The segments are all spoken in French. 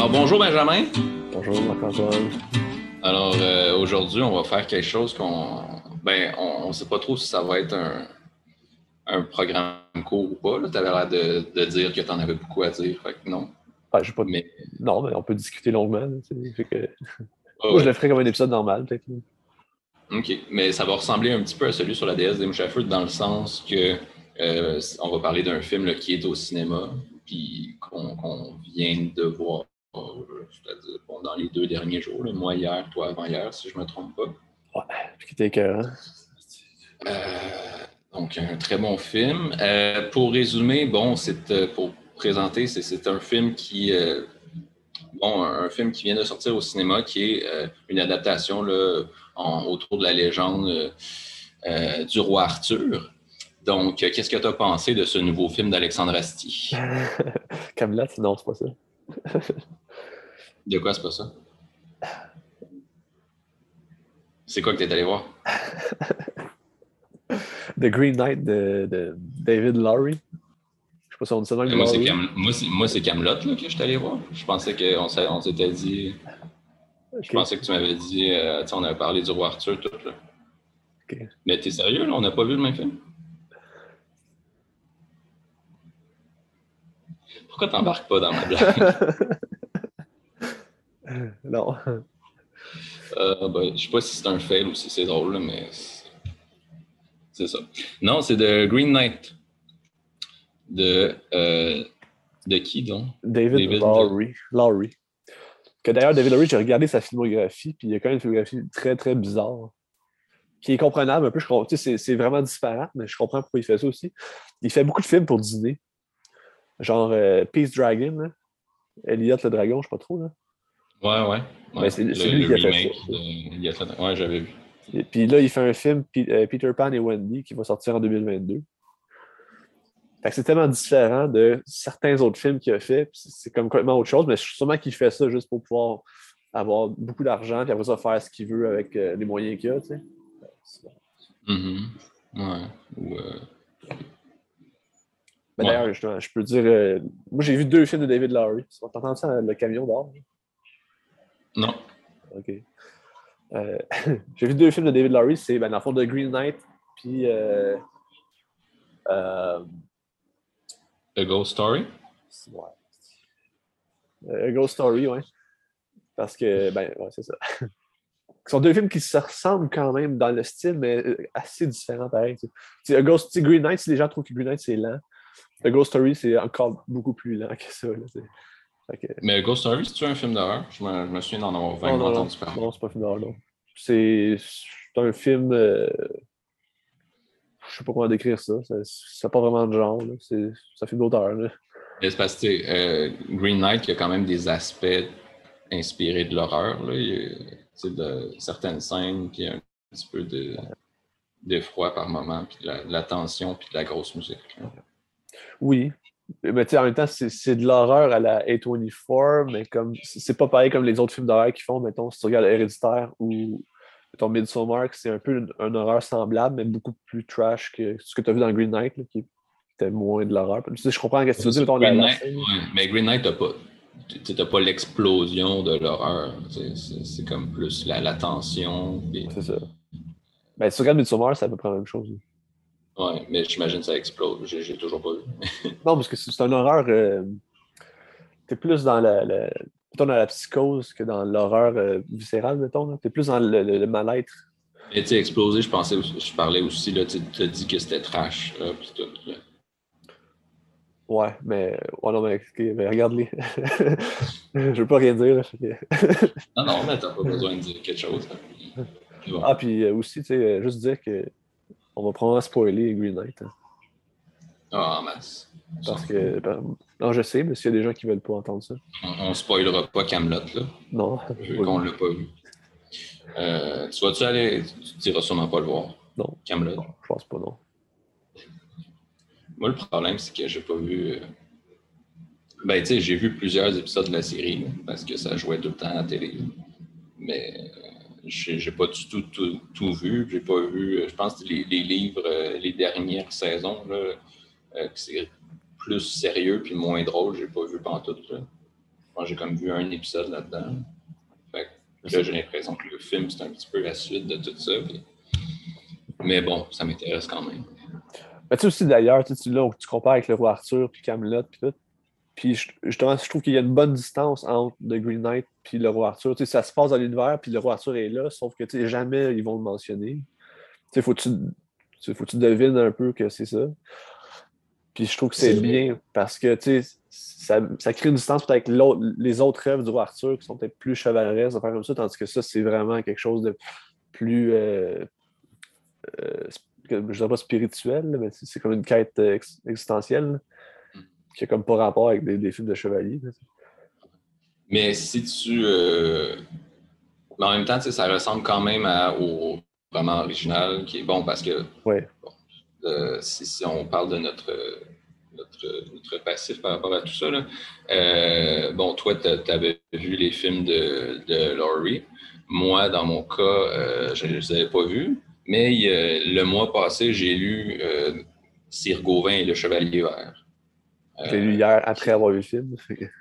Alors, bonjour Benjamin. Bonjour Marc-Antoine. Alors, euh, aujourd'hui, on va faire quelque chose qu'on. Ben, on ne sait pas trop si ça va être un, un programme court ou pas. Tu avais l'air de, de, dire que tu en avais beaucoup à dire. Fait que non. Ah, pas... mais... Non, mais on peut discuter longuement. Fait que... Moi, je le ferais comme un épisode normal, peut-être. OK. Mais ça va ressembler un petit peu à celui sur la DS des Mouchafeux dans le sens que euh, on va parler d'un film là, qui est au cinéma, puis qu'on vient de voir, c'est-à-dire bon, dans les deux derniers jours, là, moi hier, toi avant-hier, si je ne me trompe pas. Ouais, puis qui? Euh, donc, un très bon film. Euh, pour résumer, bon, c'est euh, pour présenter, c'est un film qui bon, un film qui vient de sortir au cinéma, qui est une adaptation là, autour de la légende du roi Arthur. Donc, qu'est-ce que tu as pensé de ce nouveau film d'Alexandre Astier? Camelot, non, c'est pas ça. De quoi c'est pas ça? C'est quoi que tu es allé voir? The Green Knight de, David Lowry. Je sais pas si on dit ça dans le Moi, c'est Camelot que je suis allé voir. Je pensais qu'on on, s'était dit. Je pensais que tu m'avais dit, euh, on avait parlé du roi Arthur, tout. Là. Okay. Mais t'es sérieux, là? On n'a pas vu le même film? Pourquoi t'embarques pas dans ma blague? non. Euh, ben, je sais pas si c'est un fail ou si c'est drôle, mais c'est ça. Non, c'est de Green Knight. De, euh, de qui donc? David, David Lowry. Lowry. Que d'ailleurs, David Lowry, j'ai regardé sa filmographie, puis il y a quand même une filmographie très, très bizarre. Qui est comprenable un peu. C'est vraiment différent, mais je comprends pourquoi il fait ça aussi. Il fait beaucoup de films pour dîner. Genre euh, Peace Dragon, là. Elliot le dragon, je sais pas trop. Là. Ouais, ouais. ouais. c'est lui qui a fait ça. Ouais, j'avais vu. Et puis là, il fait un film, euh, Peter Pan et Wendy, qui va sortir en 2022. c'est tellement différent de certains autres films qu'il a fait. C'est comme complètement autre chose, mais sûrement qu'il fait ça juste pour pouvoir avoir beaucoup d'argent et après ça faire ce qu'il veut avec euh, les moyens qu'il a, tu sais. Mm-hmm. Ouais. Ou, D'ailleurs, je, peux dire, euh, moi j'ai vu deux films de David Lowry. T'entends ça, le camion d'or? Non. OK. Euh, j'ai vu deux films de David Lowry, c'est ben, dans le fond de Green Knight, puis euh, A Ghost Story? Ouais. A Ghost Story, oui. Parce que, ben, ouais, c'est ça. Ce sont deux films qui se ressemblent quand même dans le style, mais assez différents pareil. A Ghost, Green Knight, si les gens trouvent que Green Knight c'est lent, The Ghost Story, c'est encore beaucoup plus lent que ça. Là, que... Mais Ghost Story, c'est-tu un film d'horreur? Je me, je me souviens d'en avoir vraiment entendu parler. Non, c'est pas un film d'horreur, non. C'est un film. Euh... Je sais pas comment décrire ça. Ça n'a pas vraiment de genre. C'est un film d'auteur. C'est parce que euh, Green Knight, il y a quand même des aspects inspirés de l'horreur. de certaines scènes, puis un petit peu de d'effroi par moment, puis de la, de la, tension, puis de la grosse musique. Là. Oui. Mais tu sais, en même temps, c'est de l'horreur à la A24, mais comme c'est pas pareil comme les autres films d'horreur qui font, mettons, si tu regardes Héréditaire ou mettons Midsommar, c'est un peu une, un horreur semblable, mais beaucoup plus trash que ce que tu as vu dans Green Knight, qui était moins de l'horreur. Tu sais, je comprends ce que tu veux dire, Green Knight, mais Green Knight, t'as pas tu n'as pas l'explosion de l'horreur. C'est comme plus la, la tension. C'est ça. Ben, si tu regardes Midsommar, c'est à peu près la même chose. Oui, mais j'imagine que ça explose. J'ai toujours pas vu. non, parce que c'est un horreur. Euh, tu es plus dans la, dans la psychose que dans l'horreur euh, viscérale, mettons. Tu es plus dans le, mal-être. Mais tu sais, exploser, je pensais, je parlais aussi, là, tu as dit que c'était trash. Là, tout, Ouais, mais. Ouais, non, mais, regarde-les. je veux pas rien dire. non, non, mais t'as pas besoin de dire quelque chose. Ah, puis euh, aussi, tu sais, juste dire que on va probablement spoiler Green Knight. Hein. Ah, masse. Parce que. Ben, non, je sais, mais s'il y a des gens qui veulent pas entendre ça. On, ne spoilera pas Camelot, là. Non. Vu qu'on ne l'a pas vu. Euh, tu vas-tu aller. Tu diras sûrement pas le voir. Non. Camelot. Je pense pas, non. Moi, le problème, c'est que j'ai pas vu. Euh, ben, tu sais, j'ai vu plusieurs épisodes de la série, parce que ça jouait tout le temps à la télé. Mais j'ai pas du tout tout, vu. J'ai pas vu, je pense, les, les livres, euh, les dernières saisons, là, euh, c'est plus sérieux puis moins drôle. J'ai pas vu pantoute. Là. moi, j'ai comme vu un épisode là-dedans. Là, j'ai l'impression que le film, c'est un petit peu la suite de tout ça. Mais bon, ça m'intéresse quand même. Tu sais aussi d'ailleurs, tu, là, tu compares avec le roi Arthur, puis Camelot, puis tout. Puis justement, je trouve qu'il y a une bonne distance entre The Green Knight puis le roi Arthur. Tu sais, ça se passe dans l'univers, puis le roi Arthur est là, sauf que tu sais, jamais ils vont le mentionner. Tu sais, faut que tu, faut que tu devines un peu que c'est ça. Puis je trouve que c'est bien parce que tu sais, ça, ça, crée une distance peut-être avec les autres rêves du roi Arthur qui sont peut-être plus chevaleresques, faire comme ça, tandis que ça, c'est vraiment quelque chose de plus. Euh, euh, je ne dirais pas spirituel, mais c'est comme une quête existentielle qui n'a comme pas rapport avec des, films de chevalier. Mais si tu. Euh, mais en même temps, ça ressemble quand même au roman original, qui est bon parce que. Ouais. Euh, si, on parle de notre, notre, passif par rapport à tout ça, euh, bon, toi, tu avais vu les films de, de Laurie. Moi, dans mon cas, je ne les avais pas vus. Mais le mois passé, j'ai lu Sir Gauvin et le Chevalier Vert. J'ai lu hier après avoir vu le film.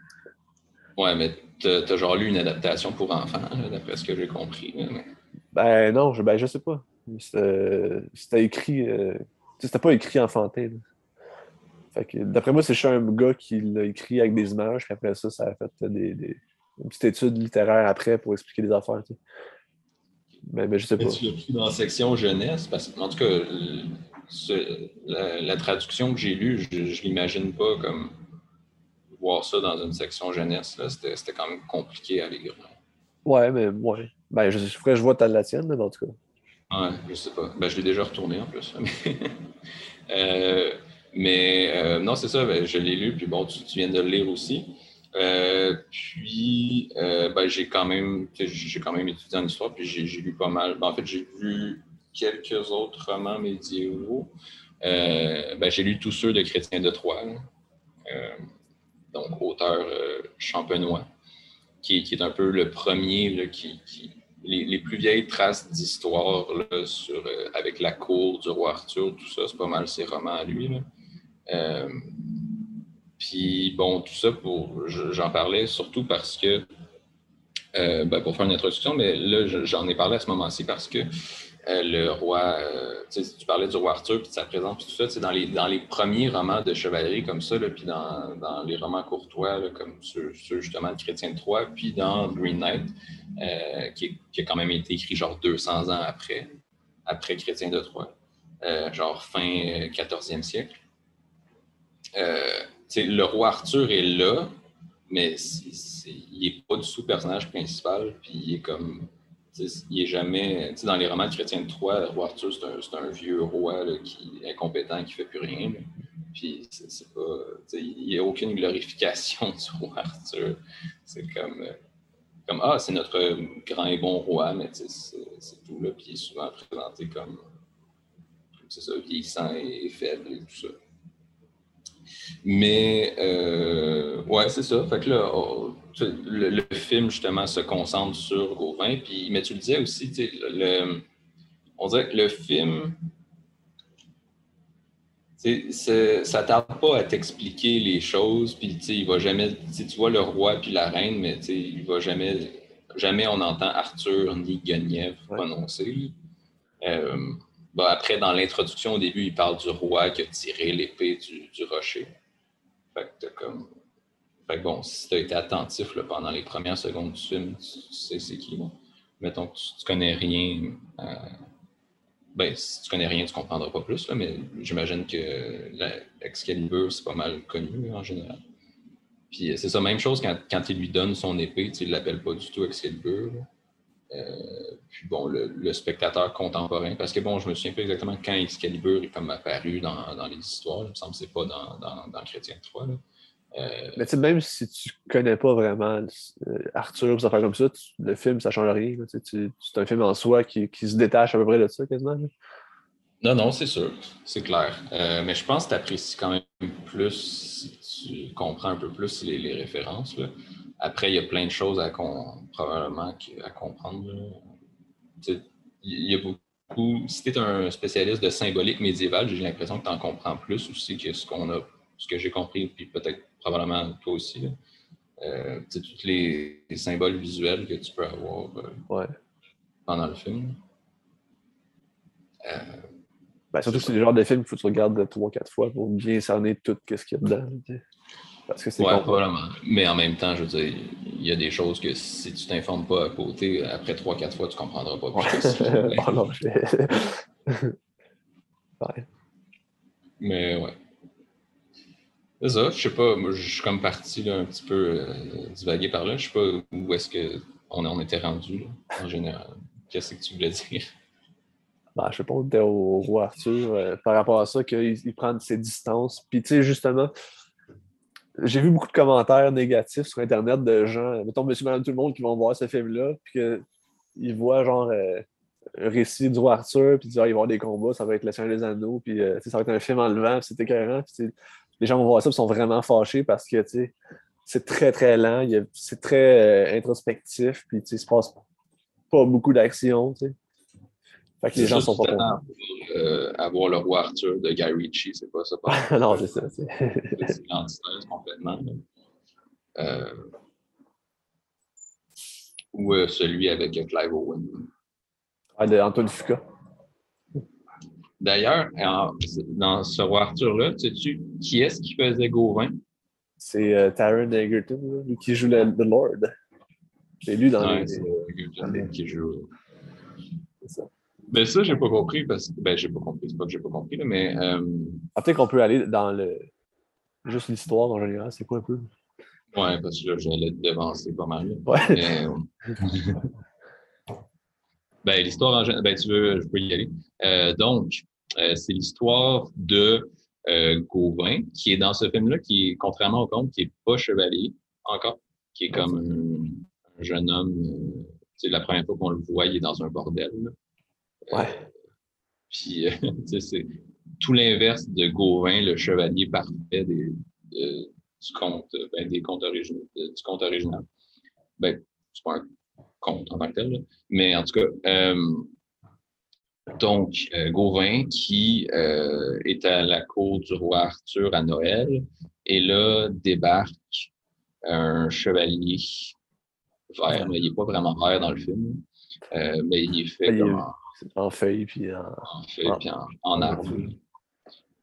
Ouais, mais t'as genre lu une adaptation pour enfants, d'après ce que j'ai compris. Ben non, je, ben, je sais pas. C'était écrit. Euh, c'était pas écrit enfantin. d'après moi, c'est juste un gars qui l'a écrit avec des images, puis après ça, ça a fait des, des, une petite étude littéraire après pour expliquer les affaires. Mais, mais, je sais pas. tu l'as pris dans la section jeunesse, parce que, en tout cas, la, traduction que j'ai lue, je, ne l'imagine pas comme voir ça dans une section jeunesse. C'était quand même compliqué à lire. Ouais, mais ouais. Ben, je, que je vois ta la tienne, en tout cas. Ouais, je sais pas. Ben, je l'ai déjà retourné en plus. mais euh, euh, non, c'est ça, ben, je l'ai lu, puis bon, tu, viens de le lire aussi. Euh, puis, ben, j'ai quand même, j'ai quand même étudié en histoire, puis j'ai lu pas mal. Ben, en fait, j'ai vu quelques autres romans médiévaux. Euh, ben, j'ai lu tous ceux de Chrétien de Troyes, euh, donc auteur euh, champenois, qui, est un peu le premier qui, les, plus vieilles traces d'histoire sur avec la cour du roi Arthur, tout ça, c'est pas mal ses romans à lui. puis bon, tout ça, pour, j'en parlais surtout parce que, ben, pour faire une introduction, mais là, j'en ai parlé à ce moment-ci parce que euh, le roi, euh, tu parlais du roi Arthur, puis de sa présence, tout ça, dans les, dans les premiers romans de chevalerie comme ça, puis dans, les romans courtois, comme ceux, justement de Chrétien de Troyes, puis dans Green Knight, euh, qui, a quand même été écrit genre 200 ans après, après Chrétien de Troyes, genre fin 14e siècle. le roi Arthur est là, mais il n'est pas du tout personnage principal, puis il est comme il est jamais. Dans les romans de Chrétien de Troyes, roi Arthur, c'est un, vieux roi qui est incompétent, qui ne fait plus rien. Puis, c'est pas. Il n'y a aucune glorification du roi Arthur. C'est comme. Euh, comme Ah, c'est notre grand et bon roi, mais c'est tout. Puis il est souvent présenté comme. C'est ça, vieillissant et faible et tout ça. Mais, euh, ouais, c'est ça. Fait que là, le, film, justement, se concentre sur Gauvin. Puis, mais tu le disais aussi, le, on dirait que le film, ça tarde pas à t'expliquer les choses. Puis, il va jamais, tu vois le roi puis la reine, mais il va jamais, jamais on entend Arthur ni Guenièvre prononcer. Euh, après, dans l'introduction, au début, il parle du roi qui a tiré l'épée du, rocher. Fait que comme. Fait que bon, si tu as été attentif pendant les premières secondes du film, tu, sais c'est qui. Mettons que tu, connais rien. Euh, ben, si tu connais rien, tu comprendras pas plus, mais j'imagine que l'Excalibur, c'est pas mal connu en général. Puis c'est ça, même chose quand, quand il lui donne son épée, il ne l'appelle pas du tout Excalibur. Euh, puis bon, le, spectateur contemporain, parce que bon, je me souviens pas exactement quand Excalibur est comme apparu dans, dans les histoires. Il me semble que c'est pas dans, dans, dans Chrétien 3. Euh, Mais tu même si tu connais pas vraiment euh, Arthur, ça fait comme ça, le film, ça change rien. C'est un film en soi qui, qui, se détache à peu près de ça quasiment. Non, non, c'est sûr, c'est clair. mais je pense que tu apprécies quand même plus si tu comprends un peu plus les, les références. Là. Après, il y a plein de choses à probablement à comprendre. Il y a beaucoup. Si tu es un spécialiste de symbolique médiévale, j'ai l'impression que tu en comprends plus aussi que ce qu'on a, ce que j'ai compris, puis peut-être probablement toi aussi. euh, tous les, symboles visuels que tu peux avoir ouais. pendant le film. Ben, surtout que c'est le genre de film qu'il faut que tu regardes trois, quatre fois pour bien cerner tout ce qu'il y a dedans. Parce que c'est ouais, probablement. Mais en même temps, je veux dire, il y a des choses que si tu t'informes pas à côté, après trois, quatre fois, tu comprendras pas. oh non, je ouais. Mais ouais. C'est ça, je sais pas, moi, je suis comme parti là, un petit peu euh, divagué par là. Je sais pas où est-ce qu'on on était rendu en général. Qu'est-ce que tu voulais dire? Ben, je sais pas, on était au roi Arthur euh, par rapport à ça, qu'il il prend ses distances. Puis, tu sais, justement, j'ai vu beaucoup de commentaires négatifs sur Internet de gens, mettons, monsieur, madame, tout le monde qui vont voir ce film-là, puis qu'ils voient genre euh, un récit du roi Arthur, puis ils disent, ah, il y des combats, ça va être le Seigneur des Anneaux, puis euh, ça va être un film enlevant, puis c'est écœurant. Puis, les gens vont voir ça, ils sont vraiment fâchés parce que c'est très, très lent, c'est très euh, introspectif, puis il se passe pas beaucoup d'action. Fait que les gens sont pas contents. Euh, avoir le roi Arthur de Guy Ritchie, c'est pas ça. non, c'est ça. C'est complètement. Euh, ou euh, celui avec Clive Owen. Ah, de Antoine Fuca. D'ailleurs, dans ce roi Arthur-là, sais-tu qui est-ce qui faisait Gauvin? C'est Taron Egerton, qui joue le, The Lord. C'est lui dans ouais, les... C'est qui joue. Ben ça, j'ai pas compris parce que ben j'ai pas compris, c'est pas que j'ai pas compris, là, mais euh... ah, peut-être qu'on peut aller dans le juste l'histoire en général, c'est quoi un peu? Ouais, parce que là, j'allais te devancer pas mal. Ouais. Mais, euh, ben, l'histoire en général, ben tu veux, je peux y aller. Euh, donc, euh, c'est l'histoire de Gauvin, qui est dans ce film-là, qui est, contrairement au conte, qui est pas chevalier encore, qui est comme un, jeune homme. c'est la première fois qu'on le voit, il est dans un bordel. Là. Ouais. Puis, euh, c'est tout l'inverse de Gauvin, le chevalier parfait des, du conte, ben, des contes originaux, du conte original. Ben, c'est pas un conte en tant que tel, mais en tout cas, euh, donc, euh, Gauvin qui euh, est à la cour du roi Arthur à Noël, et là débarque un chevalier vert, mais il n'est pas vraiment vert dans le film, mais il est fait comme en feuilles puis en, en feuilles puis en, en arbre.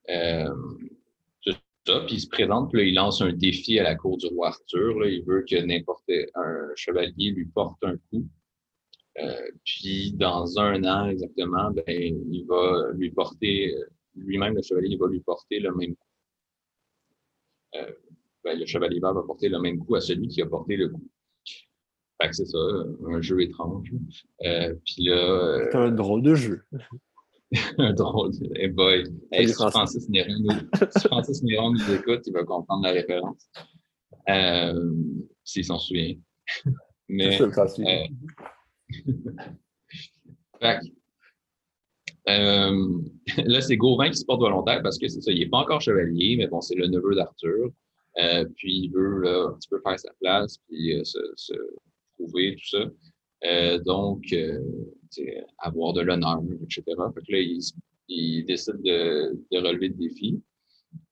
Euh, ça, puis il se présente, puis là, il lance un défi à la cour du roi Arthur. Là. Il veut que n'importe un chevalier lui porte un coup. Euh, puis dans un an exactement, ben, il va lui porter, lui-même le chevalier, il va lui porter le même coup. Euh, ben, le chevalier va porter le même coup à celui qui a porté le coup. Fait que c'est ça, un jeu étrange. Euh, puis là. Euh, c'est un drôle de jeu. un drôle de Hey boy. Hey, si Francis Néron nous, si Francis Néron nous écoute, il va comprendre la référence. Euh, S'il s'en souvient. Mais. Ça, ça euh, fait euh, là, c'est Gauvin qui se porte volontaire parce que c'est ça, il n'est pas encore chevalier, mais bon, c'est le neveu d'Arthur. Euh, puis il veut là, un petit peu faire sa place, puis se, se, tout ça. Euh, donc, euh, avoir de l'honneur, etc. Fait que là, il, décide de, de, relever le défi.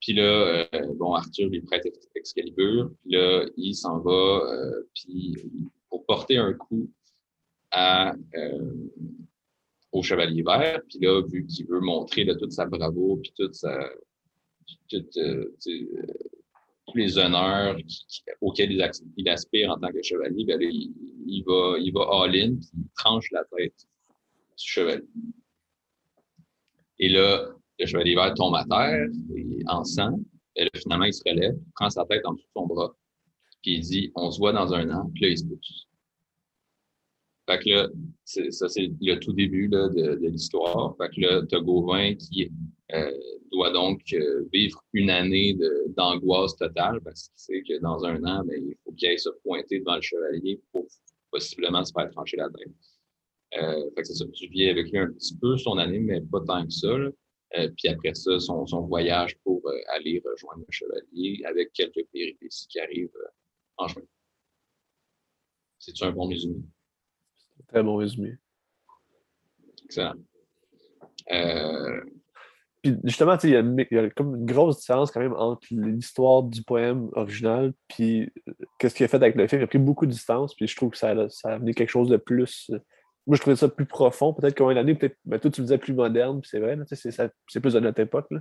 Puis là, euh, bon, Arthur lui prête Excalibur. Puis là, il s'en va puis pour porter un coup à, au Chevalier Vert. Puis là, vu qu'il veut montrer là, toute sa bravoure, puis toute sa... Toute, tous les honneurs auxquels il, aspire en tant que chevalier, ben il, va, il va all-in, il tranche la tête du chevalier. Et là, le chevalier vert tombe à terre, en sang, et là, finalement, il se relève, prend sa tête en dessous de son bras, puis il dit On se voit dans un an, puis là, il se pousse. Fait que là, ça, c'est le tout début de l'histoire. Fait que là, t'as Gauvin qui euh, doit donc euh, vivre une année d'angoisse totale parce qu'il sait que dans un an, ben, il faut qu'il aille se pointer devant le chevalier pour possiblement se faire trancher la tête. Euh, fait que c'est ça, tu vis avec lui un petit peu son année, mais pas tant que ça. Euh, puis après ça, son, son voyage pour aller rejoindre le chevalier avec quelques péripéties qui arrivent en chemin. C'est-tu un bon résumé? Très bon résumé. Excellent. Euh, puis justement, il y, a, comme une grosse différence quand même entre l'histoire du poème original puis qu'est-ce qu'il a fait avec le film. Il a pris beaucoup de distance, puis je trouve que ça, a, ça a amené quelque chose de plus. Euh, moi, je trouvais ça plus profond. Peut-être qu'en une année, peut-être, ben, toi, tu le disais plus moderne, puis c'est vrai, c'est, plus de notre époque. Là.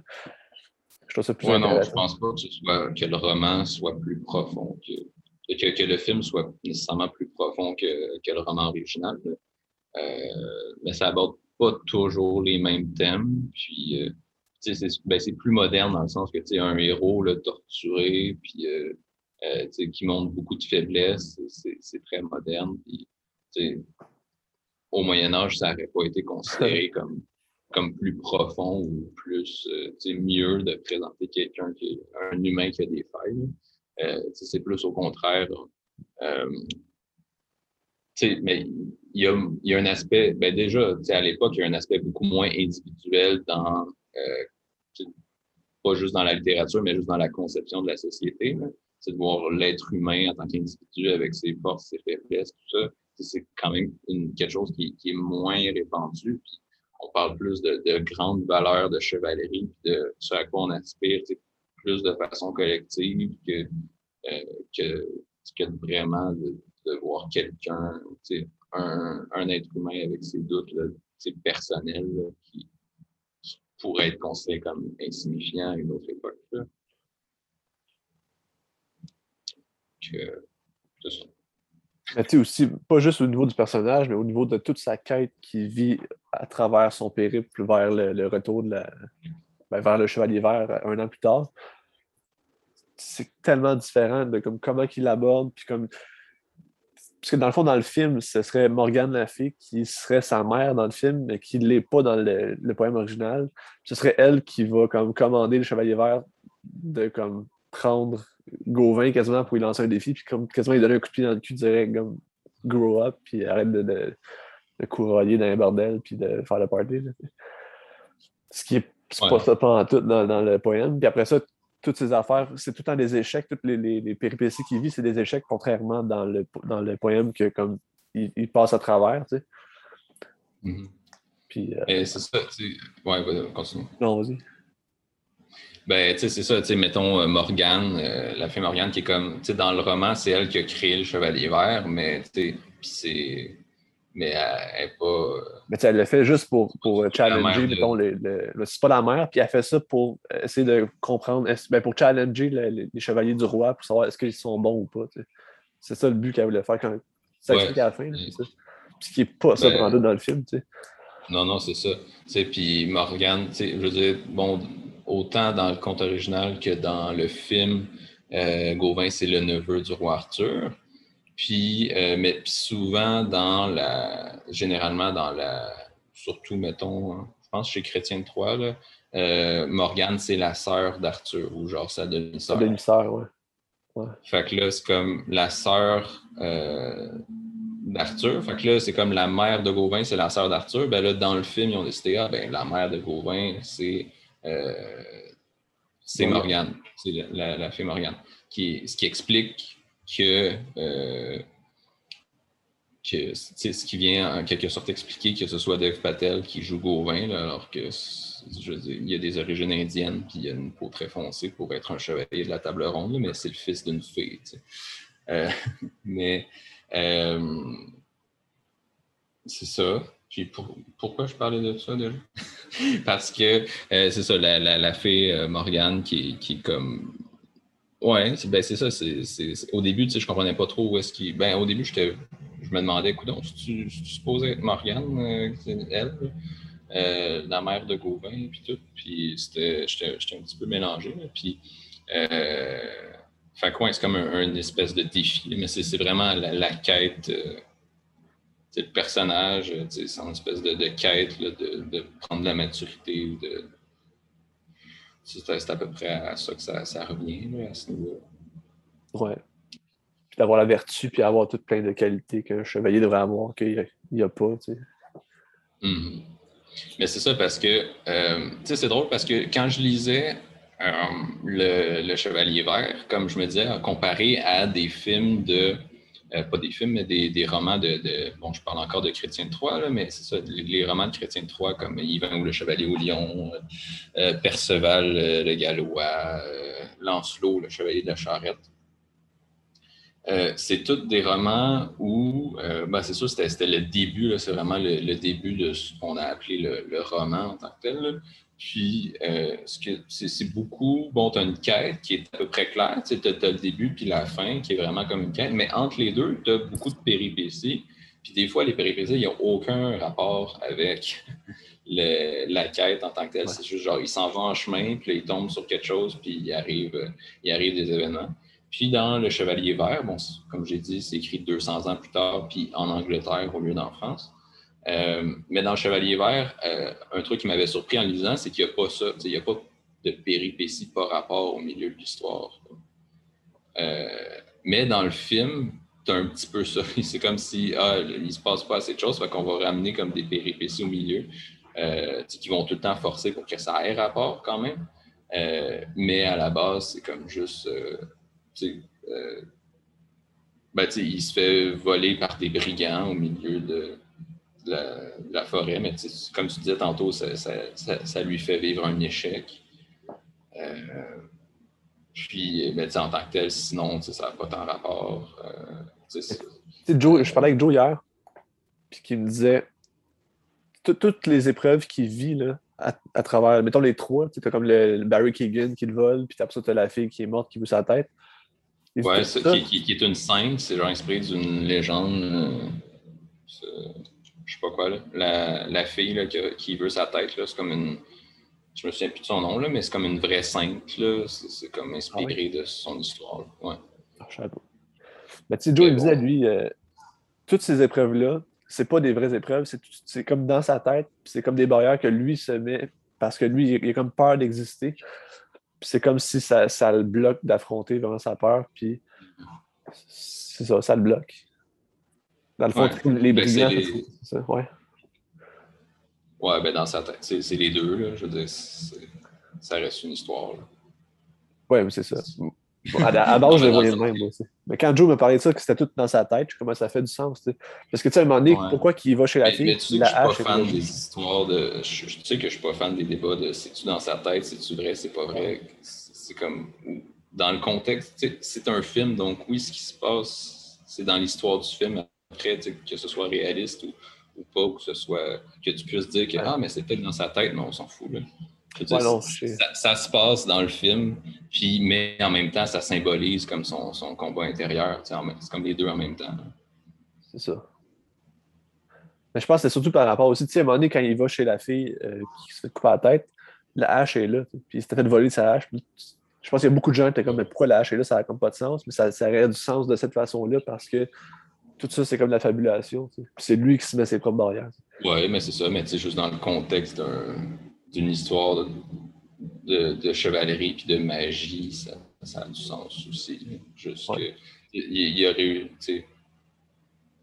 Je trouve ça plus ouais, non, je pense pas que, que le roman soit plus profond, que, que, le film soit nécessairement plus profond que, que le roman original. Euh, mais ça aborde pas toujours les mêmes thèmes. Puis, euh, ben, c'est plus moderne dans le sens que tu un héros là, torturé, puis euh, euh, qui montre beaucoup de faiblesse, c'est très moderne. Puis, au Moyen Âge, ça n'aurait pas été considéré comme, comme plus profond ou plus mieux de présenter quelqu'un qui est un humain qui a des failles. c'est plus au contraire. mais il y a, il y a un aspect, ben déjà, à l'époque, il y a un aspect beaucoup moins individuel dans, euh, pas juste dans la littérature, mais juste dans la conception de la société. C'est de voir l'être humain en tant qu'individu avec ses forces, ses faiblesses, tout ça. C'est quand même quelque chose qui, est moins répandu. Puis on parle plus de, de grandes valeurs de chevalerie, de ce à quoi on aspire plus de façon collective que, euh, que, vraiment de, voir quelqu'un un, être humain avec ses doutes là, personnels qui, pourrait être considéré comme insignifiant à une autre époque. Là. Que, aussi, pas juste au niveau du personnage, mais au niveau de toute sa quête qui vit à travers son périple vers le, retour de la, ben, vers le Chevalier Vert un an plus tard. C'est tellement différent de comme, comment il l'aborde, puis comme parce que dans le fond, dans le film, ce serait Morgane la fille qui serait sa mère dans le film, mais qui ne l'est pas dans le, poème original. Ce serait elle qui va comme commander le Chevalier Vert de comme prendre Gauvin quasiment pour lui lancer un défi, puis comme quasiment lui donner un coup de pied dans le cul direct, comme grow up, puis arrête de, de, dans un bordel, puis de faire le party. Ce qui est, pas ça pas tout dans, dans, le poème. Puis après ça, toutes ces affaires, c'est tout le temps des échecs, toutes les, les, péripéties qu'il vit, c'est des échecs, contrairement dans le, dans le poème que comme il, passe à travers, tu sais. Mm-hmm. Puis. Euh, c'est ça, tu sais. Ouais, continue. Non, vas-y. Ben, tu sais, c'est ça, tu sais, mettons euh, Morgane, euh, la fille Morgane qui est comme, tu sais, dans le roman, c'est elle qui a créé le Chevalier Vert, mais, tu sais, c'est mais elle n'est pas. Mais elle le fait juste pour, pour challenger, mettons, le, c'est pas la mère, puis elle fait ça pour essayer de comprendre, ben, pour challenger les, chevaliers du roi, pour savoir est-ce qu'ils sont bons ou pas. C'est ça le but qu'elle voulait faire quand ça explique à la fin. c'est ça. Ce qui n'est pas ça ben, dans le film. Non, non, c'est ça. Puis Morgane, je veux dire, bon, autant dans le conte original que dans le film, euh, Gauvin, c'est le neveu du roi Arthur. Puis, euh, mais souvent, dans la, généralement, dans la, surtout, mettons, je pense chez Chrétien de Troyes, là, euh, Morgane, c'est la sœur d'Arthur, ou genre sa demi-sœur. Sa demi-sœur, ouais. ouais. Fait que là, c'est comme la sœur euh, d'Arthur. Fait que là, c'est comme la mère de Gauvin, c'est la sœur d'Arthur. Ben là, dans le film, ils ont décidé, ah, ben, la mère de Gauvin, c'est euh, c'est Morgane, c'est la, la, fille Morgane. Qui, ce qui explique que, euh, que ce qui vient en quelque sorte expliquer que ce soit Dev Patel qui joue Gauvin, alors que il y a des origines indiennes puis il y a une peau très foncée pour être un chevalier de la table ronde, mais c'est le fils d'une fille. Euh, mais euh, c'est ça. Puis pourquoi je parlais de ça déjà? Parce que c'est ça, la, la, fée Morgane qui, qui comme oui, ben c'est ça. Au début, je comprenais pas trop où est-ce qu'il. Ben, au début, je me demandais, écoute, tu, tu supposais être Morgane, euh, elle, euh, la mère de Gauvin, puis tout. Puis j'étais un petit peu mélangé. Puis, euh, quoi, c'est comme un, une espèce de défi, mais c'est vraiment la, quête. Euh, le personnage, c'est une espèce de, quête de, de, prendre la maturité de c'est à peu près à ça que ça, revient, à ce niveau-là. Ouais. Puis d'avoir la vertu, puis avoir toutes plein de qualités qu'un chevalier devrait avoir, qu'il n'y a, pas, tu sais. Mm-hmm. Mais c'est ça parce que, euh, tu sais, c'est drôle parce que quand je lisais euh, le, Chevalier Vert, comme je me disais, comparé à des films de euh, pas des films, mais des, romans de, Bon, je parle encore de Chrétien de Troyes, mais c'est ça, les, romans de Chrétien de Troyes comme Yvan ou le Chevalier au Lion, euh, euh, Perceval le Gallois, Lancelot, le Chevalier de la Charrette. C'est tous des romans où, ben, c'est sûr, c'était le début, c'est vraiment le, début de ce qu'on a appelé le, roman en tant que tel. Puis, euh, c'est beaucoup, bon, tu as une quête qui est à peu près claire, tu as, le début puis la fin qui est vraiment comme une quête, mais entre les deux, tu as beaucoup de péripéties. Puis des fois, les péripéties, ils n'ont aucun rapport avec la quête en tant que telle. C'est juste genre, ils s'en vont en chemin, puis ils tombent sur quelque chose, puis il arrive, il arrive des événements. Puis dans Le Chevalier Vert, bon, comme j'ai dit, c'est écrit 200 ans plus tard, puis en Angleterre au lieu d'en France. Euh, mais dans Chevalier Vert, euh, un truc qui m'avait surpris en lisant, c'est qu'il n'y a pas ça. Il n'y a pas de péripéties par rapport au milieu de l'histoire. Euh, mais dans le film, tu un petit peu ça. C'est comme si ah, il ne se passe pas assez de choses, fait qu'on va ramener comme des péripéties au milieu qui vont tout le temps forcer pour que ça ait rapport quand même. mais à la base, c'est comme juste ben, il se fait voler par des brigands au milieu de, la, forêt, mais comme tu disais tantôt, ça, lui fait vivre un échec. Euh, puis, ben, en tant que tel, sinon, ça n'a pas tant rapport. Euh, Joe, je parlais avec Joe hier, puis qui me disait toutes les épreuves qu'il vit là, à, travers, mettons les trois, tu as comme le, Barry Keegan qui le vole, puis après ça, tu as la fille qui est morte qui veut sa tête. Ouais, qui, est une scène, c'est genre inspiré d'une légende. Euh, je sais pas quoi, là. La, la fille là, qui, veut sa tête, c'est comme une. Je me souviens plus de son nom, là, mais c'est comme une vraie sainte. C'est comme inspiré ah de son histoire. Ouais. Ah, je sais pas. Mais tu sais, Joe, il disait, lui, euh, toutes ces épreuves-là, c'est pas des vraies épreuves, c'est comme dans sa tête, c'est comme des barrières que lui se met parce que lui, il a comme peur d'exister c'est comme si ça, ça le bloque d'affronter vraiment sa peur, puis c'est ça, ça le bloque. Dans le fond, les ben, brillants, c'est ça, ouais. Ouais, ben dans sa tête, c'est les deux, là. Je veux dire, ça reste une histoire. Ouais, c'est ça. à, la base, je le voyais même, aussi. Mais quand Joe me parlait de ça, que c'était tout dans sa tête, je comment ça fait du sens. Parce que tu sais, à un moment donné, pourquoi il va chez la fille mais, tu sais que je suis pas fan des histoires de. Je, sais que je suis pas fan des débats de c'est-tu dans sa tête, c'est-tu vrai, c'est pas vrai? C'est comme. Dans le contexte, c'est un film, donc oui, ce qui se passe, c'est dans l'histoire du film. Après, que ce soit réaliste ou, ou pas, que ce soit. que tu puisses dire que ah, mais c'est peut-être dans sa tête, mais on s'en fout. Là ça, se passe dans le film, puis, mais en même temps, ça symbolise comme son, son combat intérieur. C'est comme les deux en même temps. C'est ça. Mais je pense que c'est surtout par rapport aussi, tu sais, à un moment donné, quand il va chez la fille euh, qui se fait couper la tête, la hache est là, puis il s'était fait voler sa hache. je pense qu'il y a beaucoup de gens qui étaient comme, mais pourquoi la hache est là, ça n'a comme pas de sens, mais ça, ça aurait du sens de cette façon-là parce que tout ça, c'est comme la fabulation. C'est lui qui se met ses propres barrières. Oui, mais c'est ça, mais c'est juste dans le contexte d'un d'une histoire de, chevalerie puis de magie, ça, a du sens aussi. Juste il, a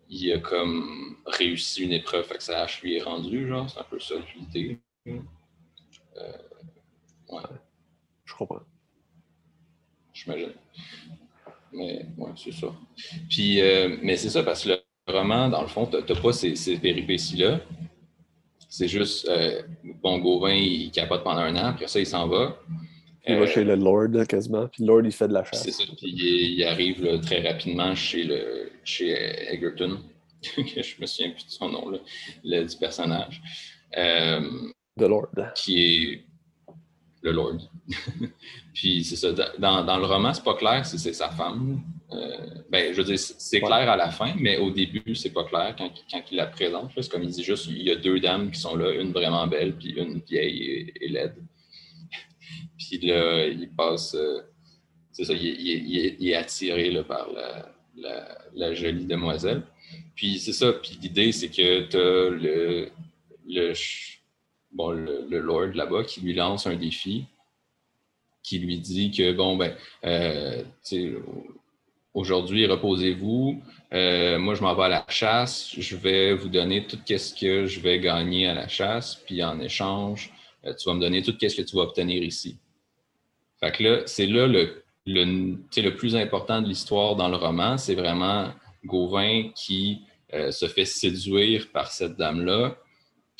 il a comme réussi une épreuve, fait que sa hache lui est rendue, genre, c'est un peu ça l'idée. Euh, ouais. Je comprends. J'imagine. Mais ouais, c'est ça. Puis, euh, mais c'est ça, parce que le roman, dans le fond, tu n'as pas ces, ces péripéties-là. C'est juste, euh, bon, Gauvin, il capote pendant un an, puis ça, il s'en va. Il va euh, chez le Lord, quasiment, puis Lord, il fait de la chasse. C'est ça, puis il, arrive très rapidement chez, le, chez Egerton, je me souviens plus de son nom, là, le, du personnage. The Lord. Qui est le Lord. puis c'est ça, dans, dans, le roman, c'est pas clair si c'est sa femme. Euh, ben, je veux dire, c'est clair à la fin, mais au début, c'est pas clair quand, quand il la présente. C'est comme il dit juste, il y a deux dames qui sont là, une vraiment belle, puis une vieille et, laide. puis là, il passe, euh, c'est ça, il, est attiré là, par la, la, jolie demoiselle. Puis c'est ça, puis l'idée, c'est que tu as le, le, bon, le, Lord là-bas qui lui lance un défi, qui lui dit que, bon, ben, euh, aujourd'hui, reposez-vous. Euh, moi, je m'en vais à la chasse. Je vais vous donner tout ce que je vais gagner à la chasse. Puis en échange, euh, tu vas me donner tout ce que tu vas obtenir ici. Fait que là, c'est là le, le, plus important de l'histoire dans le roman. C'est vraiment Gauvin qui se fait séduire par cette dame-là,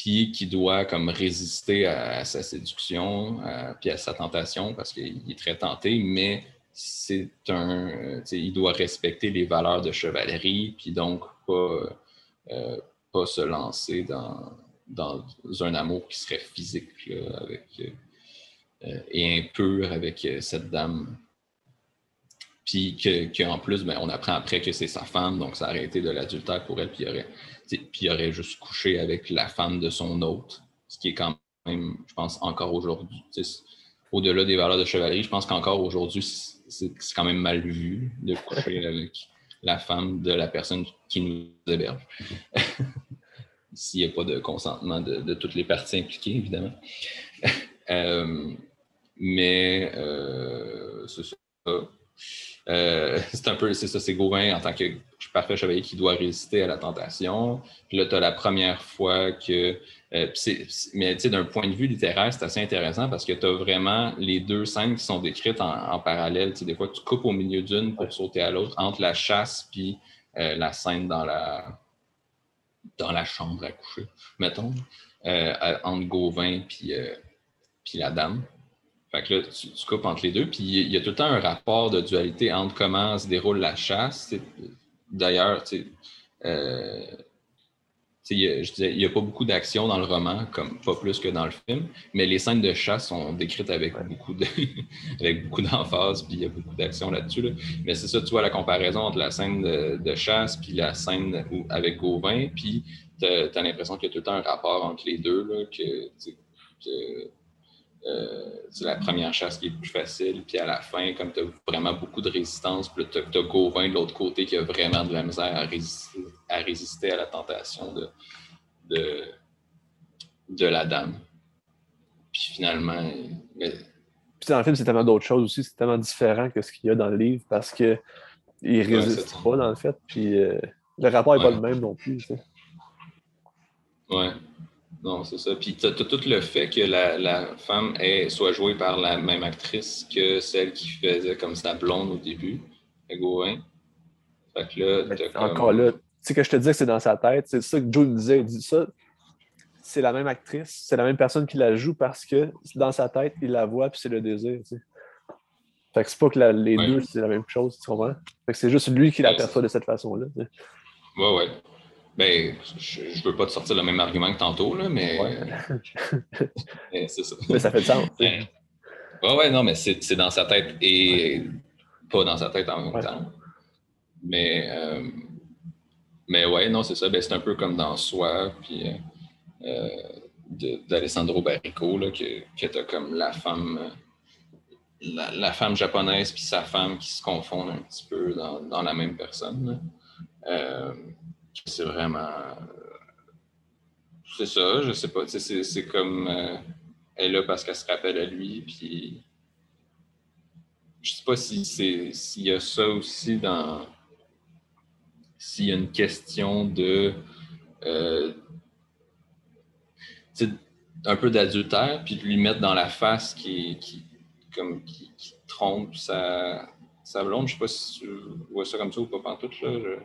puis qui doit comme résister à, sa séduction, puis à sa tentation, parce qu'il est très tenté, mais c'est un. il doit respecter les valeurs de chevalerie, puis donc pas, pas se lancer dans, dans un amour qui serait physique avec, et impur avec cette dame. Puis qu'en plus, ben, on apprend après que c'est sa femme, donc ça aurait été de l'adultère pour elle, puis il, aurait, puis il aurait juste couché avec la femme de son hôte, ce qui est quand même, je pense, encore aujourd'hui. Au-delà des valeurs de chevalerie, je pense qu'encore aujourd'hui, c'est quand même mal vu de coucher avec la femme de la personne qui nous héberge. S'il n'y a pas de consentement de, toutes les parties impliquées, évidemment. Euh, mais euh, c'est ça. Euh, c'est un peu, c'est ça, c'est Gauvin en tant que parfait chevalier qui doit résister à la tentation. Puis là, tu as la première fois que. Euh, mais tu sais, d'un point de vue littéraire, c'est assez intéressant parce que tu as vraiment les deux scènes qui sont décrites en, parallèle. Tu sais, des fois, tu coupes au milieu d'une pour sauter à l'autre, entre la chasse puis euh, la scène dans la, dans la chambre à coucher, mettons, entre Gauvin puis, la dame. Fait que là, tu, coupes entre les deux. Puis il y a tout le temps un rapport de dualité entre comment se déroule la chasse. D'ailleurs, tu sais, euh, je disais, il n'y a pas beaucoup d'action dans le roman, comme pas plus que dans le film, mais les scènes de chasse sont décrites avec beaucoup de, avec beaucoup d'emphase, puis il y a beaucoup d'action là-dessus. Mais c'est ça, tu vois la comparaison entre la scène de, chasse puis la scène avec Gauvin, puis tu as, l'impression qu'il y a tout le temps un rapport entre les deux, là, que, que euh, c'est la première chasse qui est plus facile, puis à la fin, comme tu as vraiment beaucoup de résistance, puis tu as, Gauvin de l'autre côté qui a vraiment de la misère à résister à, résister à la tentation de, de, de la dame. Puis finalement. Puis dans le film, c'est tellement d'autres choses aussi, c'est tellement différent que ce qu'il y a dans le livre parce qu'il ne résiste pas, dans le fait. Puis euh, le rapport n'est pas le même non plus. Tu Ouais. Non, c'est ça. Puis tu as, tout le fait que la, femme soit jouée par la même actrice que celle qui faisait comme sa blonde au début, Gawain. Fait que là, Encore là, tu sais que je te disais que c'est dans sa tête, c'est ça que Joe me disait. Il dit ça, c'est la même actrice, c'est la même personne qui la joue parce que dans sa tête, il la voit puis c'est le désir. Tu sais. Fait que c'est pas que les deux, c'est la même chose, tu comprends? Fait que c'est juste lui qui l'aperçoit de cette façon-là. Oui, Ouais, ouais. Ben, je ne veux pas te sortir le même argument que tantôt, là, mais. c'est ça. Mais ça fait sens. Oui, ouais, non, mais c'est dans sa tête et pas dans sa tête en même temps. Mais, euh, mais ouais, non, c'est ça. Ben, c'est un peu comme dans Soi, puis euh, d'Alessandro Barrico, là, que, que tu as comme la femme. La, femme japonaise puis sa femme qui se confondent un petit peu dans, dans la même personne. Euh, c'est vraiment. C'est ça, je sais pas. C'est comme. Euh, elle est là parce qu'elle se rappelle à lui, puis. Je sais pas si c'est s'il y a ça aussi dans. S'il y a une question de. Euh, un peu d'adultère, puis de lui mettre dans la face qui, qui, comme, qui, trompe sa, sa blonde. Je sais pas si tu vois ça comme ça ou pas pantoute. Là.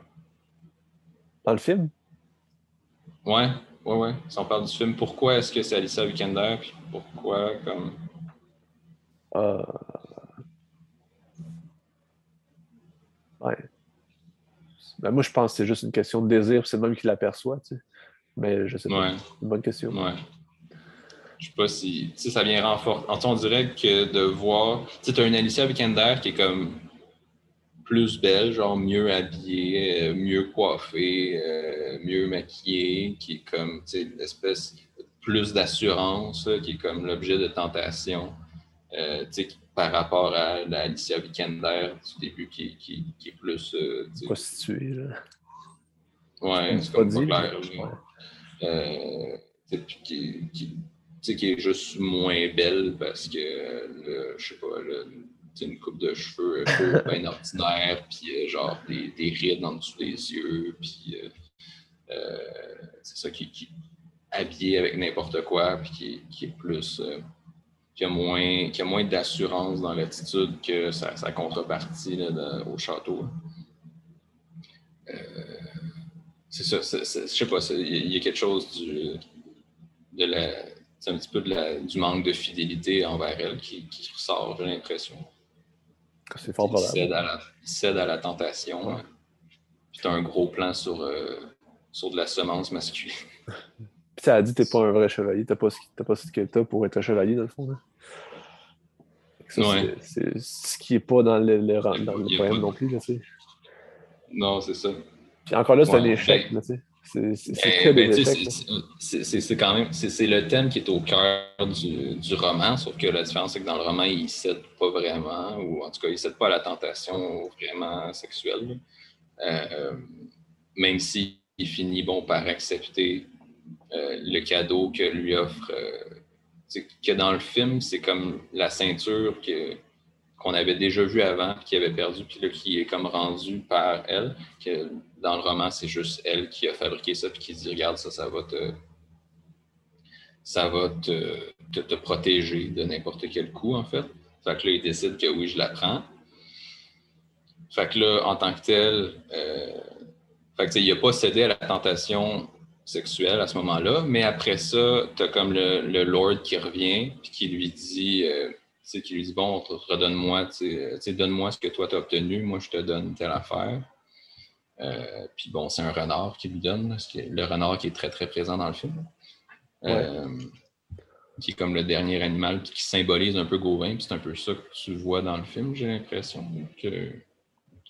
Dans le film? Ouais, ouais, ouais. Si on parle du film, pourquoi est-ce que c'est Alicia Vikander? Puis pourquoi, comme. Euh... Ouais. Ben, moi, je pense que c'est juste une question de désir, c'est le même qui l'aperçoit, tu sais. Mais je sais pas. Ouais. Une bonne question. Ouais. Je sais pas si. Tu sais, ça vient renforcer. On dirait que de voir. Tu sais, tu as une Alicia Vikander qui est comme plus belle, genre mieux habillée, euh, mieux coiffée, euh, mieux maquillée, qui est comme une espèce plus d'assurance, qui est comme l'objet de tentation. Euh, par rapport à la Alicia Vikander du début qui, qui, qui est plus. Euh, Prostituée, là. Ouais, c'est comme pas clair. qui, qui, qui, est juste moins belle parce que, je sais pas, le, une coupe de cheveux euh, bien ordinaire, puis euh, genre des, des, rides en dessous des yeux, puis euh, c'est ça qui, qui est habillé avec n'importe quoi, puis qui, qui, est plus. qui a moins, qui a moins d'assurance dans l'attitude que sa, sa contrepartie là, au château. c'est ça, je sais pas, il y, a quelque chose du, de la, un petit peu de la, du manque de fidélité envers elle qui, qui ressort, j'ai l'impression. C'est fort Il cède à la, cède à la tentation. Ouais. un gros plan sur, euh, sur de la semence masculine. Puis ça a dit t'es pas un vrai chevalier, t'as pas, pas ce que t'as pour être un chevalier dans le fond. Ouais. c'est- ce qui est pas dans le, le, dans le poème pas- non plus. Là, tu sais. Non, c'est ça. Puis encore là, c'est un échec. ben- là, tu sais. C'est quand même c'est le thème qui est au cœur du, du roman, sauf que la différence c'est que dans le roman, il ne cède pas vraiment, ou en tout cas, il ne cède pas à la tentation vraiment sexuelle. Euh, même s'il finit bon, par accepter euh, le cadeau que lui offre. euh, que dans le film, c'est comme la ceinture que qu'on avait déjà vue avant, qui avait perdu, puis là, qui est comme rendue par elle. Dans le roman, c'est juste elle qui a fabriqué ça, puis qui dit Regarde, ça, ça va te. Protéger de n'importe quel coup, en fait. Fait que là, il décide que oui, je la prends. Fait que là, en tant que tel, euh, fait que, il n'a pas cédé à la tentation sexuelle à ce moment-là, mais après ça, tu as comme le, Lord qui revient, puis qui lui dit, euh, sais, qui lui dit Bon, redonne-moi, tu sais, euh, donne-moi ce que toi tu as obtenu, moi je te donne telle affaire. Euh, puis bon, c'est un renard qui lui donne, là, ce qui est- le renard qui est très très présent dans le film. Euh, qui est comme le dernier animal qui symbolise un peu Gauvin, puis c'est un peu ça que tu vois dans le film, j'ai l'impression. Que,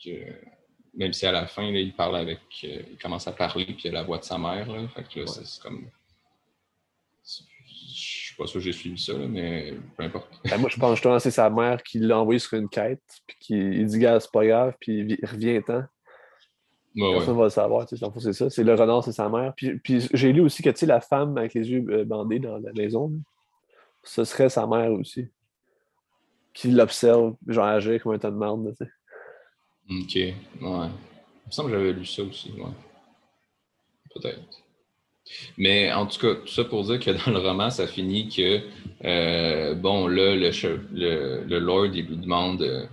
que- même si à la fin, là, il parle avec. euh, il commence à parler, puis il a la voix de sa mère. Là, fait que c'est comme. Suis pas sûr que j'ai suivi ça, là, mais peu importe. Ben, moi, je pense que c'est sa mère qui l'a envoyé sur une quête, puis qui il dit, gars, c'est pas grave, puis il vi- il revient-ten. Ouais, ouais. Personne va le savoir, tu sais, c'est ça. C'est le renard, c'est sa mère. Puis, puis j'ai lu aussi que, tu sais, la femme avec les yeux euh, bandés dans la maison, là, ce serait sa mère aussi. Qui l'observe, genre, agir comme un tas de merde, là, tu sais. Ok, ouais. Il me semble que j'avais lu ça aussi, ouais. Peut-être. Mais en tout cas, tout ça pour dire que dans le roman, ça finit que, euh, bon, là, le, le, Lord, il lui demande, euh,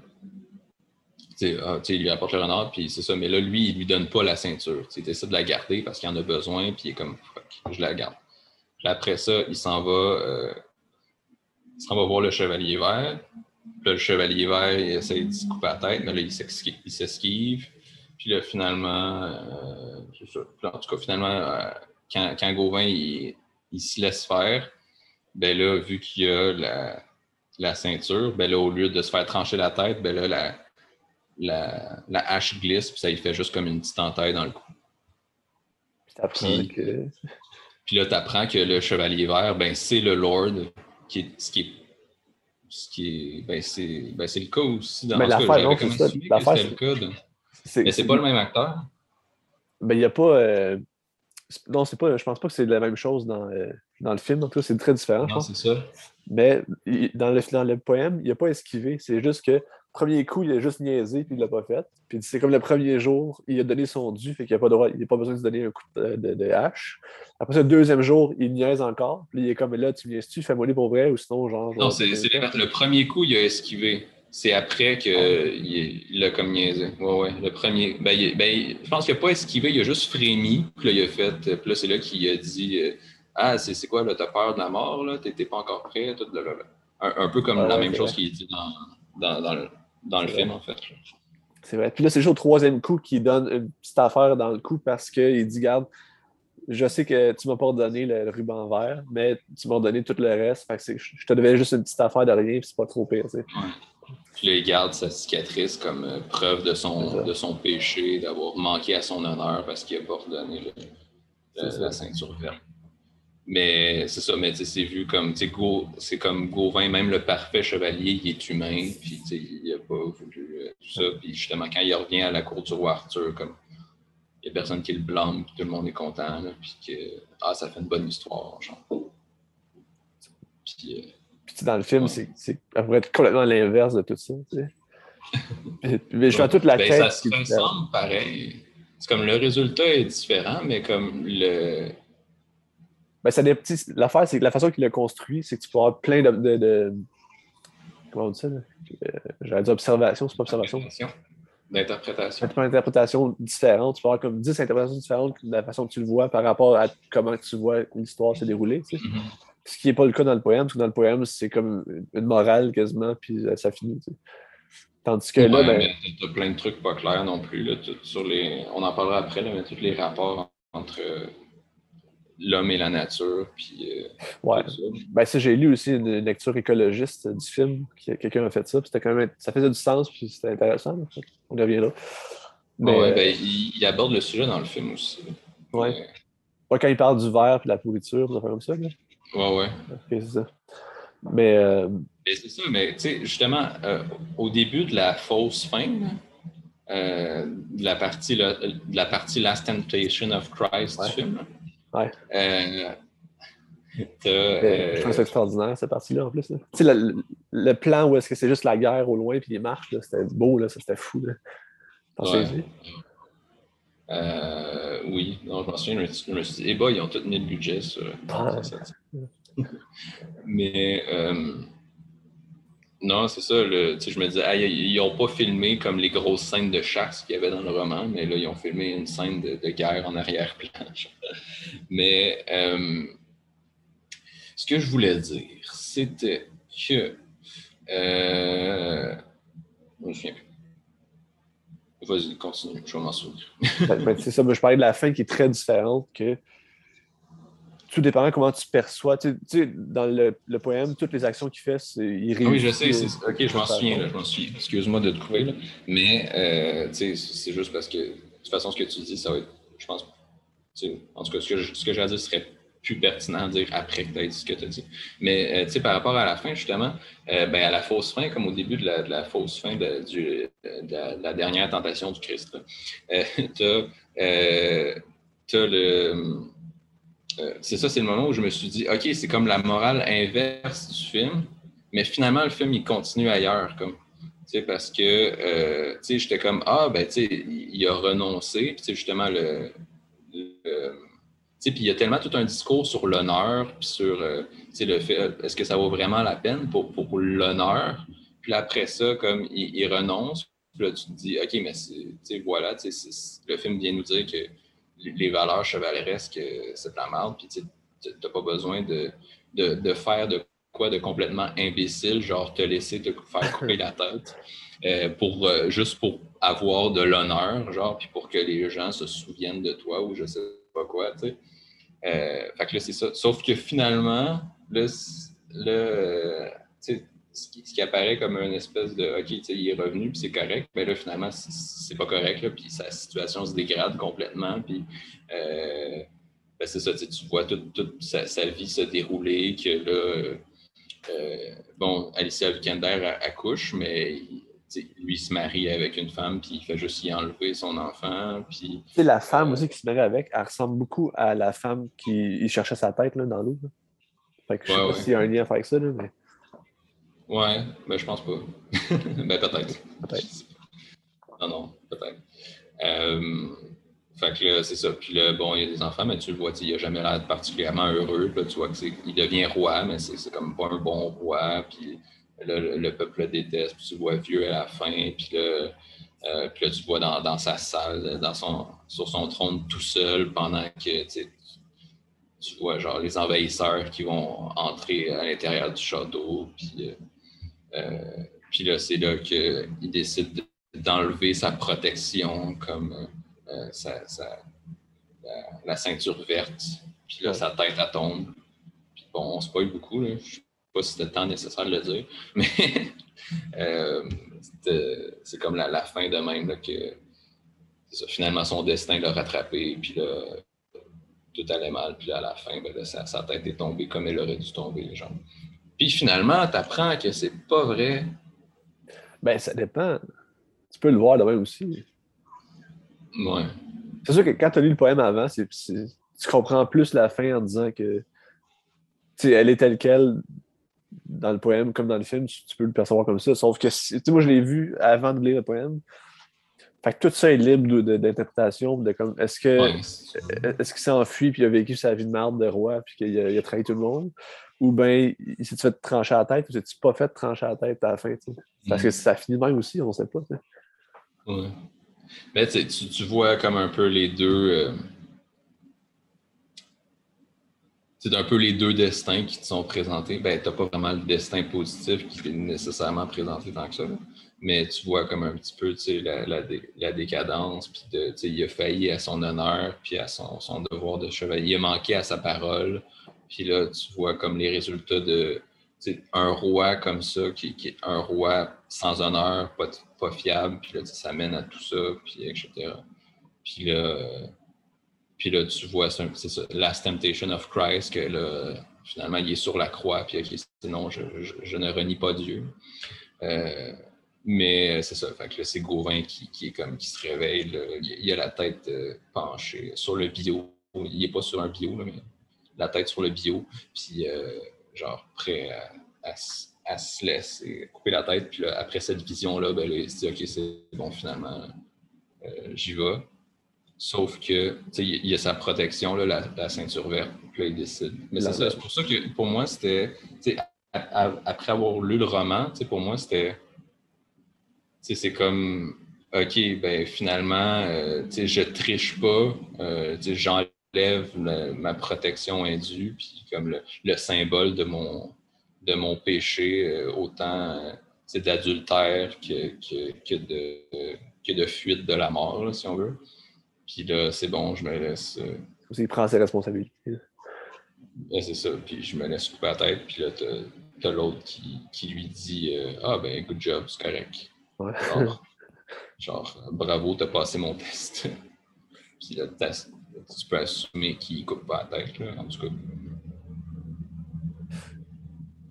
tu sais, ah, tu sais, il lui apporte le renard, puis c'est ça, mais là, lui, il lui donne pas la ceinture. Il essaie de la garder parce qu'il en a besoin, puis il est comme, fuck, je la garde. Puis après ça, il s'en va, euh, il s'en va voir le chevalier vert. Là, le chevalier vert, il essaie de se couper la tête, mais là, il s'esquive. Puis là, finalement, euh, c'est ça. En tout cas, finalement, quand, quand Gauvin, il, il se laisse faire, ben là, vu qu'il y a la, la ceinture, ben là, au lieu de se faire trancher la tête, ben là, la, la, la hache glisse, puis ça, il fait juste comme une petite entaille dans le cou. Puis que. Là, tu apprends que le chevalier vert, ben, c'est le Lord, qui est, ce qui est. Ce qui est. Ben, c'est ben, le cas aussi dans Mais en tout cas, l'affaire, c'est le cas. de- Mais c'est pas le même acteur. Ben, il n'y a pas. euh, Non, c'est pas. Je pense pas que c'est la même chose dans, euh, dans le film. En tout cas, c'est très différent. je Non, c'est ça. Mais dans le, dans le poème, il n'a pas esquivé. C'est juste que, premier coup, il a juste niaisé puis il l'a pas fait. Puis c'est comme le premier jour, il a donné son dû, fait qu'il n'a pas, droit- il n'a pas besoin de se donner un coup de, de- de hache. Après ça, le deuxième jour, il niaise encore. Puis il est comme là, tu niaises-tu, fais-moi les pour vrai, ou sinon, genre. Non, c'est c'est le premier coup, il a esquivé. C'est après qu'il il l'a comme niaisé. Ouais, ouais. Le premier. Ben, il- ben, je pense qu'il n'a pas esquivé, il a juste frémi. Puis là, il a fait. Puis là, c'est là qu'il a dit euh, Ah, c'est c'est quoi, là, t'as peur de la mort, là? T'es pas encore prêt? Tout, là, là, là. Un, un peu comme Ah la ouais, même chose qu'il dit dans, dans, dans le, dans le film, vrai. en fait. C'est vrai. Puis là, c'est juste au troisième coup qu'il donne une petite affaire dans le coup parce qu'il dit Garde, je sais que tu m'as pas donné le, ruban vert, mais tu m'as donné tout le reste. Fait que c'est- je te devais juste une petite affaire de rien, puis c'est pas trop pire. tu sais. Puis là, il garde sa cicatrice comme euh, preuve de son, de son péché, d'avoir manqué à son honneur parce qu'il n'a pas redonné le- le- la ceinture verte. Mais c'est ça, mais c'est vu comme, tu sais, Gau- c'est comme Gauvin, même le parfait chevalier, il est humain, puis il n'a pas voulu euh, tout ça. Puis justement, quand il revient à la cour du roi Arthur, comme, il n'y a personne qui le blâme, puis tout le monde est content, là, puis que, ah, ça fait une bonne histoire, genre. Puis, euh, sais, dans le film, c'est c'est à peu près complètement l'inverse de tout ça. tu sais. Puis- Mais je fais toute la Ben, quête. ça se qui est différente. ressemble pareil. C'est comme le résultat est différent, mais comme le. Ben, ça sais, L'affaire, c'est que la façon qu'il l'a construit, c'est que tu peux avoir plein de. de- de- Comment on dit ça? là? Euh, J'allais dire observation, c'est pas observation. D'interprétation. Tu peux avoir une interprétation différente. Tu peux avoir comme 10 interprétations différentes de la façon que tu le vois par rapport à comment tu vois l'histoire se dérouler. tu sais. Mhm. Ce qui n'est pas le cas dans le poème, parce que dans le poème, c'est comme une morale quasiment, puis euh, ça finit. Tandis que là, ben... tu as plein de trucs pas clairs non plus. Là, sur les... On en parlera après, là, mais tous les rapports entre l'homme et la nature. Puis, euh, ouais. Ben, ça, j'ai lu aussi une lecture écologiste du film, quelqu'un a fait ça, c'était quand même, ça faisait du sens, puis c'était intéressant. On y reviendra. Mais, ouais, ben, il, aborde le sujet dans le film aussi. Ouais. quand il parle du verre et de la pourriture, ça fait comme ça. Là. Ouais, ouais. c'est ça. Mais. Euh... c'est ça, mais tu sais, justement, euh, au début de la fausse fin, euh, de, la partie, de la partie Last Temptation of Christ du film, Ouais. Je trouve ça extraordinaire, cette partie-là, en plus. Tu sais, le, le, plan où est-ce que c'est juste la guerre au loin puis les marches, c'était beau, là, c'était fou. Là. Euh, oui, non, je m'en souviens, je me suis dit, eh ben, ils ont tous mis le budget sur. Ah. Ça, Mais euh, non, c'est ça. Le, je me disais, ah, ils n'ont pas filmé comme les grosses scènes de chasse qu'il y avait dans le roman, mais là, ils ont filmé une scène de, guerre en arrière-plan. mais euh, ce que je voulais dire, c'était que. Je me souviens plus. Vas-y, continue, je vais m'en souvenir. Ben, ben, c'est ça, je parlais de la fin qui est très différente que tout dépendant comment tu perçois. Tu sais, dans le, le, poème, toutes les actions qu'il fait, il réussit. Oui, je sais. OK, je m'en souviens. je m'en souviens. Excuse-moi de te couper. Là. Mais euh, c'est juste parce que, de toute façon, ce que tu dis, ça va être, je pense, en tout cas, ce que, ce que j'ai à dire serait plus pertinent à dire après que tu as dit ce que tu as dit. Mais euh, par rapport à la fin, justement, euh, ben, à la fausse fin, comme au début de la, de fausse fin de, de, la, dernière tentation du Christ, tu as, le euh, c'est ça, c'est le moment où je me suis dit, OK, c'est comme la morale inverse du film, mais finalement, le film, il continue ailleurs, comme. Parce que, euh, j'étais comme, ah, ben, il a renoncé, puis justement, le. Puis il y a tellement tout un discours sur l'honneur, puis sur euh, le fait, est-ce que ça vaut vraiment la peine pour, pour, l'honneur? Puis après ça, comme il, renonce, puis là, tu te dis, OK, mais voilà, le film vient nous dire que les valeurs chevaleresques, c'est de la merde, puis tu n'as pas besoin de, de, faire de quoi de complètement imbécile, genre te laisser te faire couper la tête, euh, pour, euh, juste pour avoir de l'honneur, genre, puis pour que les gens se souviennent de toi ou je sais pas quoi, tu sais. Euh, fait que là, c'est ça. Sauf que finalement, là, ce qui, apparaît comme une espèce de OK, il est revenu, puis c'est correct, mais là, finalement, c'est pas correct, puis sa situation se dégrade complètement, puis euh, ben, c'est ça, tu vois toute, sa, vie se dérouler, que là, euh, bon, Alicia Vikander accouche, mais lui se marie avec une femme, puis il fait juste y enlever son enfant, puis... C'est la femme euh, aussi qui se marie avec, elle ressemble beaucoup à la femme qui cherchait sa tête là, dans l'eau. Fait que je sais pas s'il y a un lien avec ça, là, mais... Ouais, ben je pense pas. ben peut-être. Peut-être. Non, non, peut-être. Euh, fait que là, c'est ça. Puis là, bon, il y a des enfants, mais tu le vois, il n'a jamais l'air particulièrement heureux. Là, tu vois qu'il devient roi, mais c'est comme pas un bon roi. Puis le, peuple le déteste. Puis tu vois vieux à la fin. Puis là, euh, puis là tu vois dans, sa salle, dans son, sur son trône tout seul pendant que tu vois genre les envahisseurs qui vont entrer à l'intérieur du château. Puis, euh, euh, puis là, c'est là qu'il décide d'enlever sa protection comme euh, la, ceinture verte. Puis là, sa tête, à tombe. Bon, on spoil beaucoup. Là. Pas si c'était le temps nécessaire de le dire, mais euh, c'est comme la, fin de même là, que finalement son destin l'a rattrapé. Puis là, tout allait mal. Puis là, à la fin, ben, sa, tête est tombée comme elle aurait dû tomber. les gens. Puis finalement, tu apprends que c'est pas vrai. Ben, ça dépend. Tu peux le voir de même aussi. Ouais. C'est sûr que quand tu as lu le poème avant, tu comprends plus la fin en disant que elle est telle qu'elle dans le poème comme dans le film, tu, peux le percevoir comme ça. Sauf que moi, je l'ai vu avant de lire le poème. Fait que tout ça est libre d'interprétation, de, comme est-ce que est-ce qu'il s'est enfui puis il a vécu sa vie de merde de roi puis qu'il a, a, trahi tout le monde? Ou bien il s'est fait trancher la tête ou s'est-tu pas fait trancher la tête à la fin? Parce que mm. ça finit même aussi, on ne sait pas. Mais tu, tu, vois comme un peu les deux. C'est un peu les deux destins qui te sont présentés. Ben, tu n'as pas vraiment le destin positif qui est nécessairement présenté tant que ça. mais tu vois comme un petit peu la, la, la, décadence, puis de, il a failli à son honneur, puis à son, son, devoir de chevalier, il a manqué à sa parole, puis là, tu vois comme les résultats de un roi comme ça, qui, qui, est un roi sans honneur, pas, pas fiable, puis là, ça mène à tout ça, puis etc. Puis là, puis là tu vois, c'est ça, Last Temptation of Christ, que là, finalement, il est sur la croix, puis okay, sinon, je, ne renie pas Dieu. Euh, mais euh, c'est ça, fait que c'est Gauvin qui, est comme qui se réveille. Il a la tête euh, penchée sur le bio. Il n'est pas sur un bio, mais la tête sur le bio. Puis genre prêt à, se laisser couper la tête. Puis après cette vision-là, ben, il se dit OK, c'est bon, finalement, j'y vais. Sauf que il y a sa protection, là, la, ceinture verte. Puis là, il décide. Mais c'est ça, c'est pour ça que pour moi, c'était. Après avoir lu le roman, pour moi, c'était c'est comme, OK, ben finalement, euh, je triche pas, euh, j'enlève ma protection indue, puis comme le, symbole de mon, de mon péché, euh, autant d'adultère que, que, que, de, que de fuite de la mort, si on veut. Puis là, c'est bon, je me laisse. Il prend ses responsabilités. c'est ça, puis je me laisse couper la tête, puis là, t'as l'autre qui, qui, lui dit Ah, ben, good job, c'est correct. Genre, bravo, t'as passé mon test. Puis le test, tu peux assumer qu'il ne coupe pas la tête, là, en tout cas.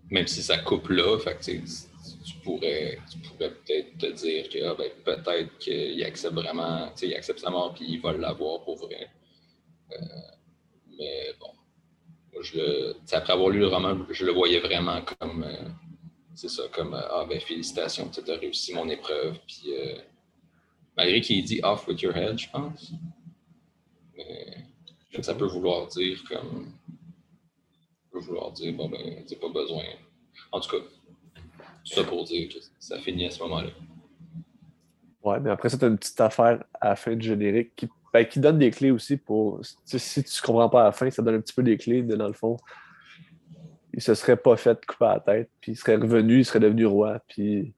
Même si ça coupe là, fait tu pourrais, tu pourrais peut-être te dire que ah, ben, peut-être qu'il accepte vraiment, il accepte sa mort puis il va l'avoir pour vrai. Euh, mais bon, je le, après avoir lu le roman, je le voyais vraiment comme euh, c'est ça, comme euh, Ah, ben félicitations, tu as réussi mon épreuve. Puis, euh, malgré qu'il dit off with your head, je pense. Mais ça peut vouloir dire comme. Ça peut vouloir dire, bon, ben, t'as pas besoin. En tout cas, ça pour dire que ça finit à ce moment-là. Ouais, mais après ça, tu as une petite affaire à la fin du générique qui, ben, qui donne des clés aussi pour. Si tu comprends pas à la fin, ça donne un petit peu des clés de, dans le fond il se serait pas fait couper la tête, puis il serait revenu, il serait devenu roi, puis...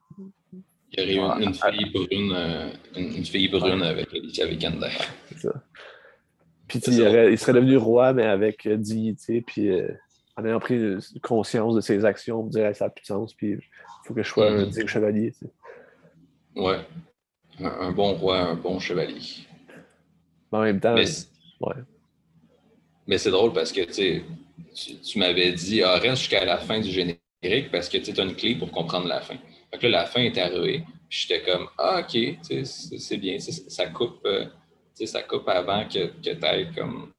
Il y aurait une, une fille brune, euh, une, fille brune avec Vikander. C'est ça. Puis il, il, serait devenu roi, mais avec euh, dignité, puis euh, en ayant pris conscience de ses actions, plus de sens, puis faut que je sois un mm-hmm. digne chevalier. Tu Ouais. Un, bon roi, un bon chevalier. en même temps, mais ouais. Mais c'est drôle parce que, tu tu, m'avais dit, ah, reste jusqu'à la fin du générique parce que tu as une clé pour comprendre la fin. Fait que là, la fin est arrivée. J'étais comme, ah, OK, c'est bien, ça coupe, euh, ça coupe avant que, que tu ailles comme.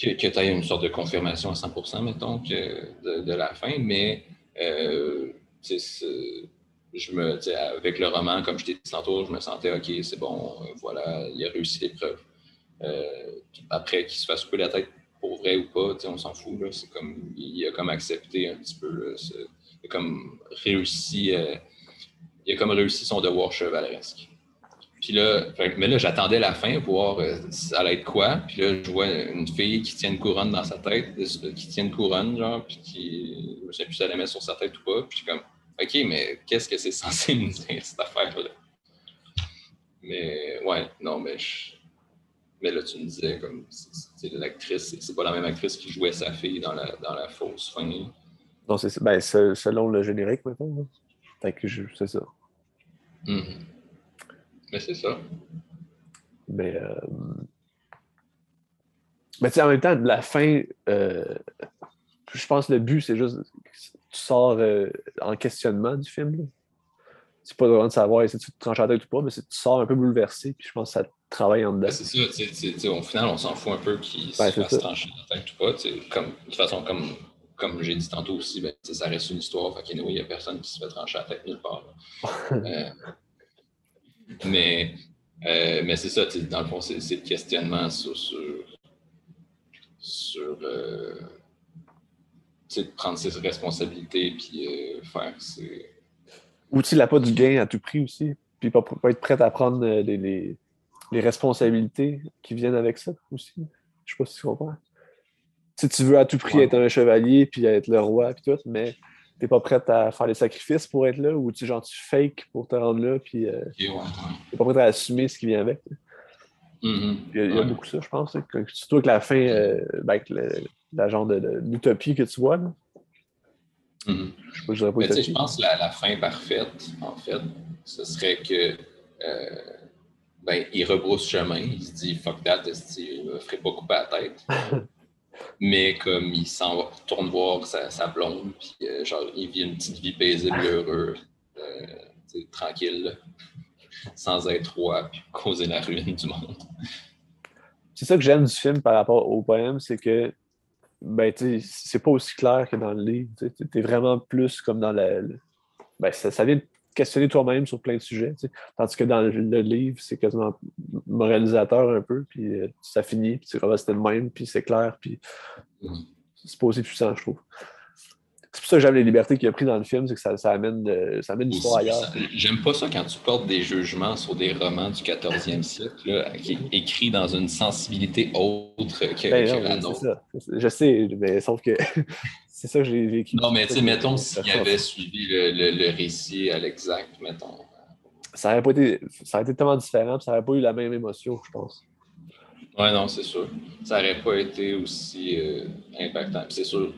Que, que tu aies une sorte de confirmation à 100% mettons, que de, la fin. Mais, euh, je me, avec le roman, comme je t'ai dit tantôt, je me sentais, OK, c'est bon, euh, voilà, il a réussi l'épreuve. après qu'il se fasse couper la tête pour vrai ou pas, on s'en fout. C'est comme, il a comme accepté un petit peu. comme réussi, euh, il a comme réussi son devoir chevaleresque. Puis là, mais là, j'attendais la fin pour voir euh, ça allait être quoi. Puis là, je vois une fille qui tient une couronne dans sa tête, euh, qui tient une couronne, genre, puis qui, je ne sais plus si elle la met sur sa tête ou pas. Puis je suis comme, OK, mais qu'est-ce que c'est censé nous dire, cette affaire-là? Mais ouais, non, mais je, mais là, tu me disais, comme, l'actrice, c'est pas la même actrice qui jouait sa fille dans la, dans la fausse fin. Non, c'est ben, selon le générique, maintenant. que c'est ça. Mm-hmm. Mais c'est ça. Mais, euh... mais tu sais, en même temps, la fin, euh... je pense que le but, c'est juste tu sors euh, en questionnement du film. C'est pas vraiment de savoir si tu te tranches la tête ou pas, mais tu sors un peu bouleversé, puis je pense que ça travaille en dedans. c'est ça, au final, on s'en fout un peu qu'il se fasse trancher la tête ou pas. Comme, de toute façon, comme, comme j'ai dit tantôt aussi, ben, ça reste une histoire. Fait il n'y a personne qui se fait trancher la tête nulle part. euh, mais euh, mais c'est ça, dans le fond, c'est le questionnement sur, sur, sur euh, prendre ses responsabilités puis euh, faire ses ou il n'a pas du gain à tout prix aussi. Puis pas, pas être prêt à prendre euh, les, les, les, responsabilités qui viennent avec ça aussi. Je sais pas si tu comprends. Si tu veux à tout prix être un chevalier puis être le roi puis tout, mais t'es pas prête à faire les sacrifices pour être là ou tu, genre, tu fake pour te rendre là, puis euh, Ok, ouais, ouais. t'es pas prête à assumer ce qui vient avec. Mhm. Il y a, il y a Ouais. beaucoup ça, je pense. hein, que- surtout avec la fin, euh, ben, avec le- la genre de, de- l'utopie que tu vois. Là. Mhm. Je sais pas, je dirais pas Mais tu je pense que la, la fin parfaite, en fait, ce serait que euh, ben, il rebrousse chemin, il se dit fuck that, je me ferai pas couper la tête. Mais comme il s'en va, retourne voir sa, sa blonde, puis euh, genre, il vit une petite vie paisible, heureux, euh, tranquille, sans être roi, puis causer la ruine du monde. C'est ça que j'aime du film par rapport au poème, c'est que ben, c'est pas aussi clair que dans le livre. Tu es vraiment plus comme dans la. Ben, ça, vient questionner toi-même sur plein de sujets. tu sais. Tandis que dans le, le livre, c'est quasiment moralisateur un peu, puis euh, ça finit, puis c'est comme ah, c'était le même, puis c'est clair, puis Mhm. c'est pas aussi puissant, je trouve. C'est pour ça que j'aime les libertés qu'il a pris dans le film, c'est que ça, ça amène, euh, ça amène l'histoire ailleurs. J'aime pas ça quand tu portes des jugements sur des romans du 14e siècle, là, qui est écrit dans une sensibilité autre que, Ben que la nôtre. ça. Je sais, mais sauf que c'est ça que j'ai vécu. Non, mais tu sais, mettons, s'il avait suivi le, le- le récit à l'exact, mettons. ça aurait pas été, ça aurait été tellement différent, ça aurait pas eu la même émotion, je pense. Ouais, non, c'est sûr. Ça n'aurait pas été aussi euh, impactant. C'est sûr.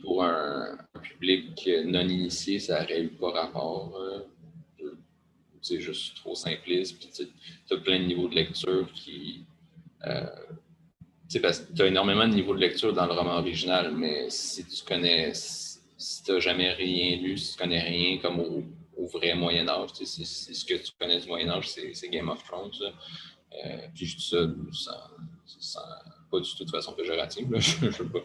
Pour un, public non initié, ça aurait eu pas rapport. euh, c'est juste trop simpliste. Puis tu as plein de niveaux de lecture qui. Euh, parce que tu as énormément de niveaux de lecture dans le roman original, mais si tu connais. Si tu n'as jamais rien lu, si tu connais rien comme au, vrai Moyen-Âge, tu sais, c'est- ce que tu connais du Moyen-Âge, c'est c'est Game of Thrones. Euh, puis je ça pas du tout de façon péjorative. Je, pas.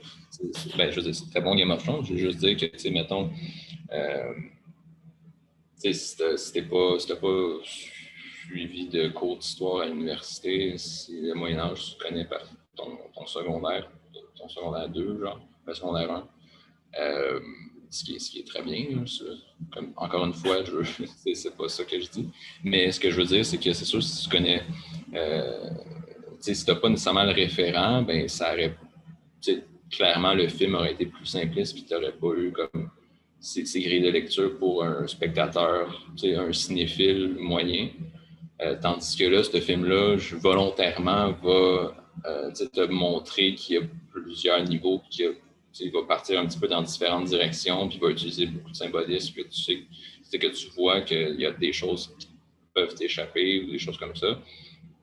ben, veux dire, c'est très bon Game of Thrones. Je veux juste dire que, tu sais, mettons, euh, tu sais, si pas, pas suivi de cours d'histoire à l'université, si le Moyen-Âge, tu connais par ton, secondaire, ton secondaire 2, genre, le secondaire 1. Euh, ce, qui est, très bien. encore une fois, c'est pas ça que je dis. Mais ce que je veux dire, c'est que c'est sûr, si tu connais, euh, si tu n'as pas nécessairement le référent, ben ça clairement, le film aurait été plus simpliste, puis tu n'aurais pas eu comme ces, grilles de lecture pour un spectateur, un cinéphile moyen. Euh, tandis que là, ce film-là, volontairement, va euh, te montrer qu'il y a plusieurs niveaux, qu'il va partir un petit peu dans différentes directions, puis va utiliser beaucoup de symbolisme, que tu sais, que tu vois qu'il y a des choses qui peuvent t'échapper ou des choses comme ça.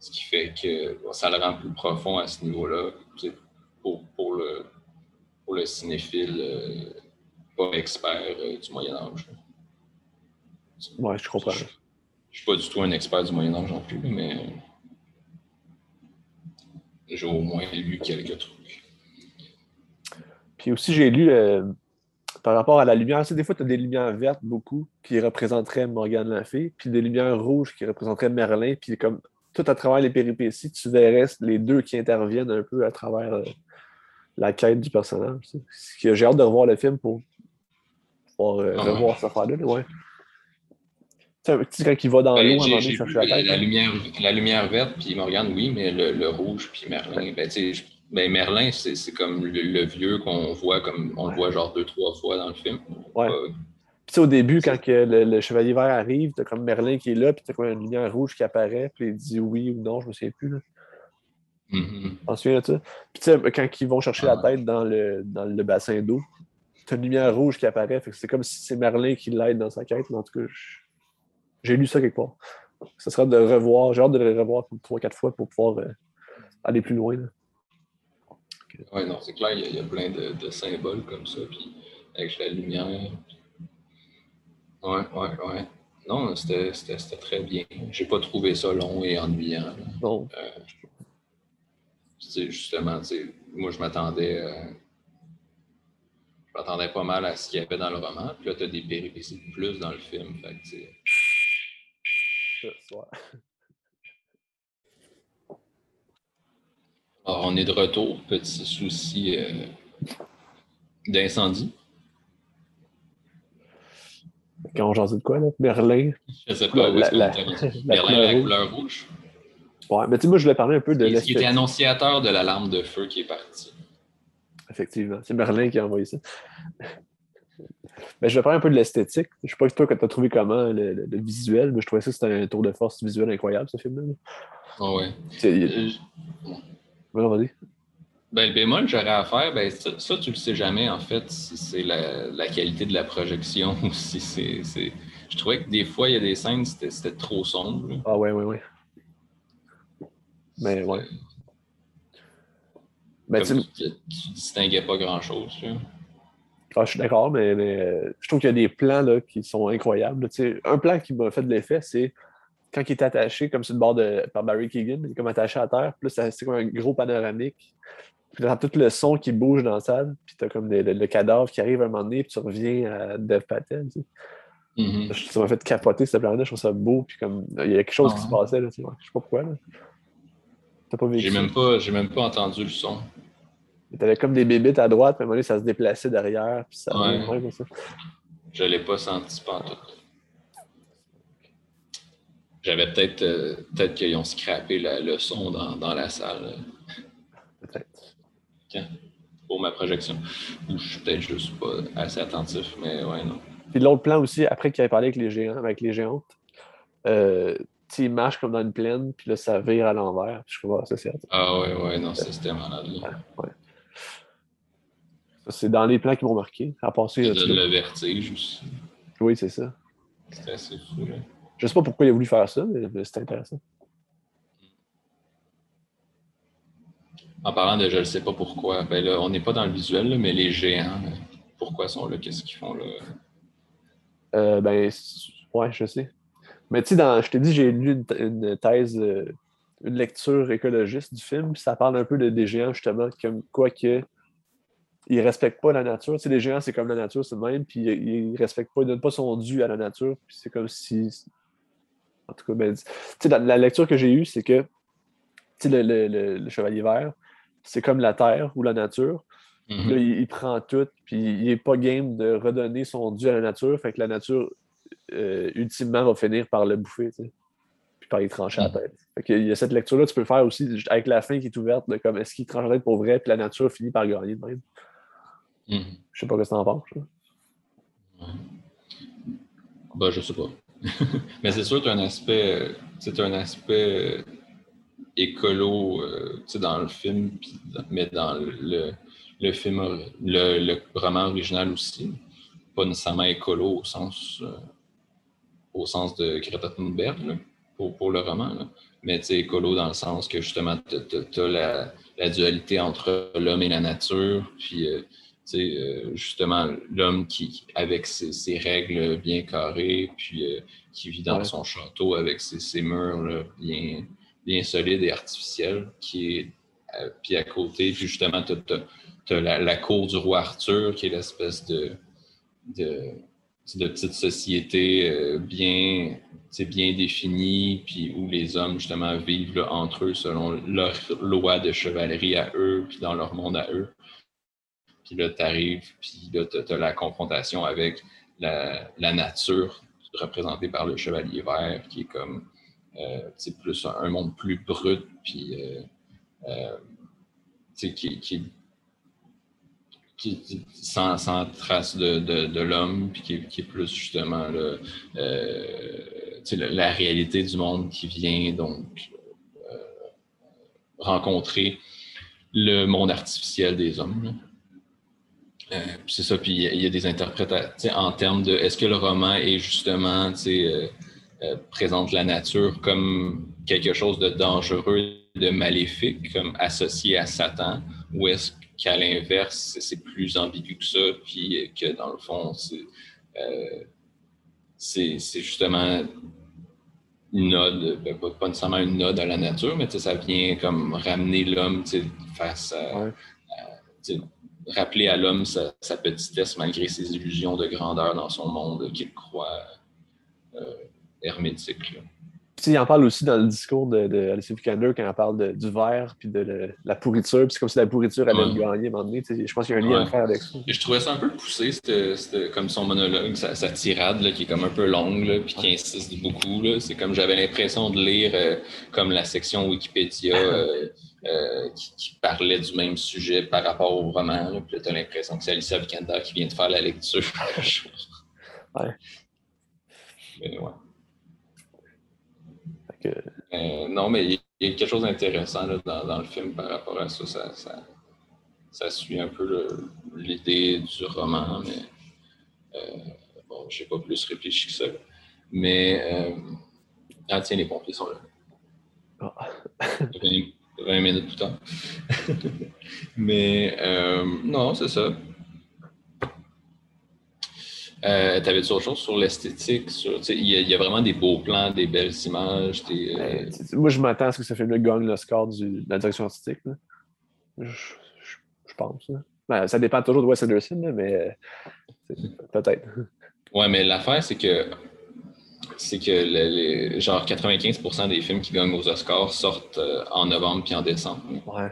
Ce qui fait que bon, ça le rend plus profond à ce niveau-là, pour, pour, le, pour le cinéphile euh, pas expert euh, du Moyen-Âge. Ouais, je comprends. Je ne suis pas du tout un expert du Moyen-Âge non plus, mais euh, j'ai au moins lu quelques trucs. Puis aussi, j'ai lu par rapport à la lumière, des fois, tu as des lumières vertes beaucoup qui représenteraient Morgane Lafay, puis des lumières rouges qui représenteraient Merlin, puis comme tout à travers les péripéties, tu verrais les deux qui interviennent un peu à travers euh, la quête du personnage. tu sais. J'ai hâte de revoir le film pour pouvoir euh, Ah ouais. revoir cette affaire-là. ouais. Tu sais, tu sais, quand il va dans Ben, l'eau, à un j'ai- moment j'ai donné, vu chercher la la, lumière, la lumière verte, puis Morgane, oui, mais le, le rouge, puis Merlin, ben, tu sais, je- ben, Merlin, c'est c'est comme le, le vieux qu'on voit, comme on le voit genre deux, trois fois dans le film. Ouais. Euh, Puis au début, quand que le, le chevalier vert arrive, t'as comme Merlin qui est là, puis t'as comme une lumière rouge qui apparaît, puis il dit oui ou non, je me souviens plus. Là. T'en souviens de ça? Puis tu sais, quand ils vont chercher Ah la tête dans le, dans le bassin d'eau, t'as une lumière rouge qui apparaît, fait que c'est comme si c'est Merlin qui l'aide dans sa quête, mais en tout cas, j'ai lu ça quelque part. Ce sera de revoir, j'ai hâte de le revoir comme trois, quatre fois pour pouvoir euh, aller plus loin. là. Ouais, non, c'est clair, il y, a- il y a plein de, de symboles comme ça, puis avec la lumière. Ouais, ouais, ouais. Non, c'était très bien. J'ai pas trouvé ça long et ennuyant. là. Tu sais, justement, moi, je m'attendais. euh, je m'attendais pas mal à ce qu'il y avait dans le roman. Puis là, tu as des péripéties de plus dans le film. Fait que. Alors, on est de retour. Petit souci euh, d'incendie. Quand on jasait de quoi, là? Merlin. Je sais pas où est-ce La- la- la Merlin, couleur la rouge. couleur rouge. Ouais, mais tu sais, moi, je voulais parler un peu de Qui qui était annonciateur de la lampe de feu qui est partie. Effectivement, c'est Merlin qui a envoyé ça. Ben, je vais parler un peu de l'esthétique. Je sais pas toi que tu as trouvé comment le, visuel, mais je trouvais ça c'était un tour de force visuel incroyable, ce film-là. Ah ouais. Euh, vas-y. Ben, le bémol j'aurais à faire, ben, ça, ça, tu le sais jamais, en fait, si c'est la, la, qualité de la projection ou si c'est. Je trouvais que des fois, il y a des scènes, c'était trop sombre. Ah ouais, ouais, ouais. Mais ouais. Ben, tu, tu, distinguais pas grand-chose. Ah, je suis d'accord, mais, mais, je trouve qu'il y a des plans là, qui sont incroyables. Un plan qui m'a fait de l'effet, c'est quand il est attaché comme sur le bord de, par Barry Keegan, il est comme attaché à terre, puis là, c'est comme un gros panoramique. Puis as tout le son qui bouge dans la salle, puis t'as comme le, cadavre qui arrive à un moment donné, puis tu reviens à Dev Patel. Tu sais. Mm-hmm. Ça m'a fait capoter ce plan-là, je trouve ça beau, puis comme il y a quelque chose qui se ah. passait, là, tu sais. je sais pas pourquoi. T'as pas J'ai même pas, j'ai même pas entendu le son. T'avais comme des bébites à droite, puis à un moment donné, ça se déplaçait derrière, puis ça ouais. comme ça. Je l'ai pas senti tout. J'avais peut-être euh, peut-être qu'ils ont scrappé le son dans, dans la salle. Pour ma projection. Ou je suis peut-être juste pas assez attentif, mais ouais, non. Puis l'autre plan aussi, après qu'il avait parlé avec les géants, avec les géantes, euh, il marche comme dans une plaine, puis là, ça vire à l'envers. Je vois, ça, c'est. Ah ouais, ouais, non, c'était malade. Ouais, C'est dans les plans qui m'ont marqué. À passer, ça donne le vertige aussi. Oui, c'est ça. C'était assez fou, là. Je sais pas pourquoi il a voulu faire ça, mais c'était intéressant. En parlant de je ne sais pas pourquoi, ben là, on n'est pas dans le visuel, mais les géants, pourquoi sont là? Qu'est-ce qu'ils font là? Euh, ben, ouais, je sais. Mais tu sais, je t'ai dit, j'ai lu une, thèse, euh, une lecture écologiste du film, puis ça parle un peu de, des géants, justement, comme quoi que ils respectent pas la nature. Tu sais, les géants, c'est comme la nature, c'est le même, puis ils respectent pas, ils donnent pas son dû à la nature, puis c'est comme si en tout cas, ben, la, lecture que j'ai eue, c'est que le, le, chevalier vert, c'est comme la terre ou la nature. Mm-hmm. là, il, prend tout, puis il n'est pas game de redonner son dû à la nature. Fait que la nature, euh, ultimement, va finir par le bouffer, puis par y trancher la mm. tête. Fait il y a cette lecture-là, tu peux faire aussi avec la fin qui est ouverte, de comme est-ce qu'il tranche la tête pour vrai, puis la nature finit par gagner de même? Mm-hmm. Je sais pas ce que tu en penses. Ben, je sais pas. Mais c'est sûr que tu un aspect, c'est un aspect euh, écolo euh, dans le film, mais dans le, le film, le, le, roman original aussi. Pas nécessairement écolo au sens, euh, au sens de Greta Thunberg pour, pour, le roman, mais écolo dans le sens que justement, tu as, la, la, dualité entre l'homme et la nature, puis euh, justement, l'homme qui, avec ses, règles bien carrées, puis euh, qui vit dans son château avec ses, murs bien, bien solides et artificiels, qui est, euh, puis à côté, justement, tu as, la, cour du roi Arthur, qui est l'espèce de, de, de, petite société bien, bien définie, puis où les hommes, justement, vivent entre eux selon leurs lois de chevalerie à eux, puis dans leur monde à eux. Puis là, tu arrives, puis là, tu as, la confrontation avec la, nature représentée par le chevalier vert, qui est comme euh, plus un, monde plus brut, puis euh, euh, qui, qui, qui, sans, sans, trace de, de, l'homme, puis qui, qui, est plus justement le, la réalité du monde qui vient donc rencontrer le monde artificiel des hommes. Euh, c'est ça, puis il y, a des interprétations en termes de est-ce que le roman est justement, euh, euh, présente la nature comme quelque chose de dangereux, de maléfique, comme associé à Satan, ou est-ce qu'à l'inverse, c'est plus ambigu que ça, puis que dans le fond, c'est justement une node, ben, pas, nécessairement une node à la nature, mais ça vient comme ramener l'homme face à rappeler à l'homme sa, petitesse malgré ses illusions de grandeur dans son monde qu'il croit euh, hermétique. il en parle aussi dans le discours de, de Vikander quand elle parle du verre puis de la pourriture. Puis c'est comme si la pourriture allait le gagner à un moment donné. Je pense qu'il y a un lien à faire avec ça. je trouvais ça un peu poussé, comme son monologue, sa, tirade là, qui est comme un peu longue là, puis qui insiste beaucoup. C'est comme j'avais l'impression de lire euh, comme la section Wikipédia euh, euh, qui, parlait du même sujet par rapport au roman. Puis tu as l'impression que c'est Alicia Vikander qui vient de faire la lecture. ouais. Mais, ouais. Euh, non, mais il y a quelque chose d'intéressant dans, le film par rapport à ça. Ça, suit un peu l'idée du roman, mais euh, bon, je n'ai pas plus réfléchi que ça. Mais, euh, ah tiens, les pompiers sont là. 20, minutes plus tard. mais non, c'est ça. Euh, T'avais-tu autre chose sur l'esthétique? Il y, a vraiment des beaux plans, des belles images. Des, euh, ben, moi, je m'attends à ce que ce film-là gagne le score de la direction artistique. Je, pense. Ben, ça dépend toujours de Wes Anderson, mais euh, peut-être. Ouais, mais l'affaire, c'est que c'est que les, genre 95% des films qui gagnent aux Oscars sortent euh, en novembre puis en décembre. Ouais.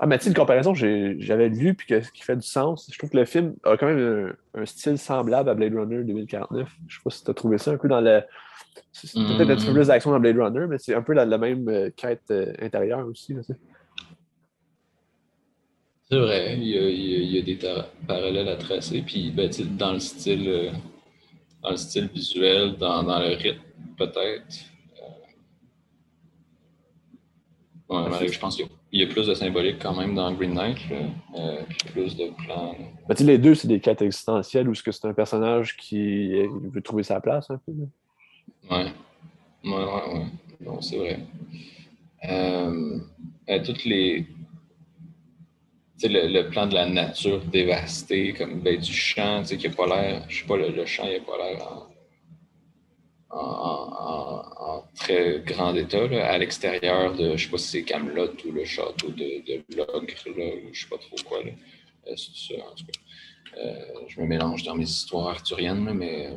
Ah, mais tu une comparaison j'avais lu puis qui fait du sens. Je trouve que le film a quand même un, style semblable à Blade Runner 2049. Je sais pas si tu as trouvé ça un peu dans le. C'est peut-être un petit peu plus d'action dans Blade Runner, mais c'est un peu la, même euh, quête euh, intérieure aussi. C'est vrai, il y, a, des parallèles à tracer. Puis ben, dans le style euh, dans le style visuel, dans, dans le rythme, peut-être. Ouais, je pense qu'il y, a plus de symbolique quand même dans Green Knight, euh, plus de plans. Ben, les deux, c'est des quêtes existentielles où c'est un personnage qui veut trouver sa place un peu. Ouais. Ouais, ouais, ouais. Bon, c'est vrai. Euh, euh, toutes les. Tu sais, le, plan de la nature dévastée, comme ben, du champ, tu sais, qui n'a pas l'air. Je sais pas, le, champ, il n'a pas l'air en, très grand état, à l'extérieur de, je sais pas si c'est Camelot ou le château de, Logre, je ne sais pas trop quoi. Euh, c'est ça, en tout cas. Euh, je me mélange dans mes histoires arthuriennes, mais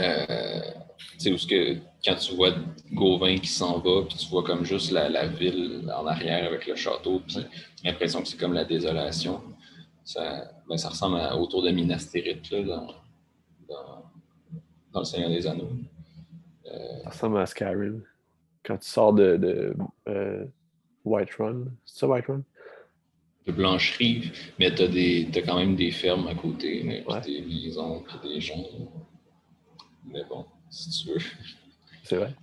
euh, sais, que quand tu vois Gauvin qui s'en va, puis tu vois comme juste la, ville en arrière avec le château, puis l'impression que c'est comme la désolation, ça, ben, ça ressemble autour de Minas Tirith, là, dans Le Seigneur des Anneaux. Euh... Ça ressemble à Skyrim. Quand tu sors de, de euh, Whiterun. C'est ça, Whiterun? De blancherie, mais tu as, as, quand même des fermes à côté, mais, des maisons, puis des gens. Mais bon, si tu veux. C'est vrai.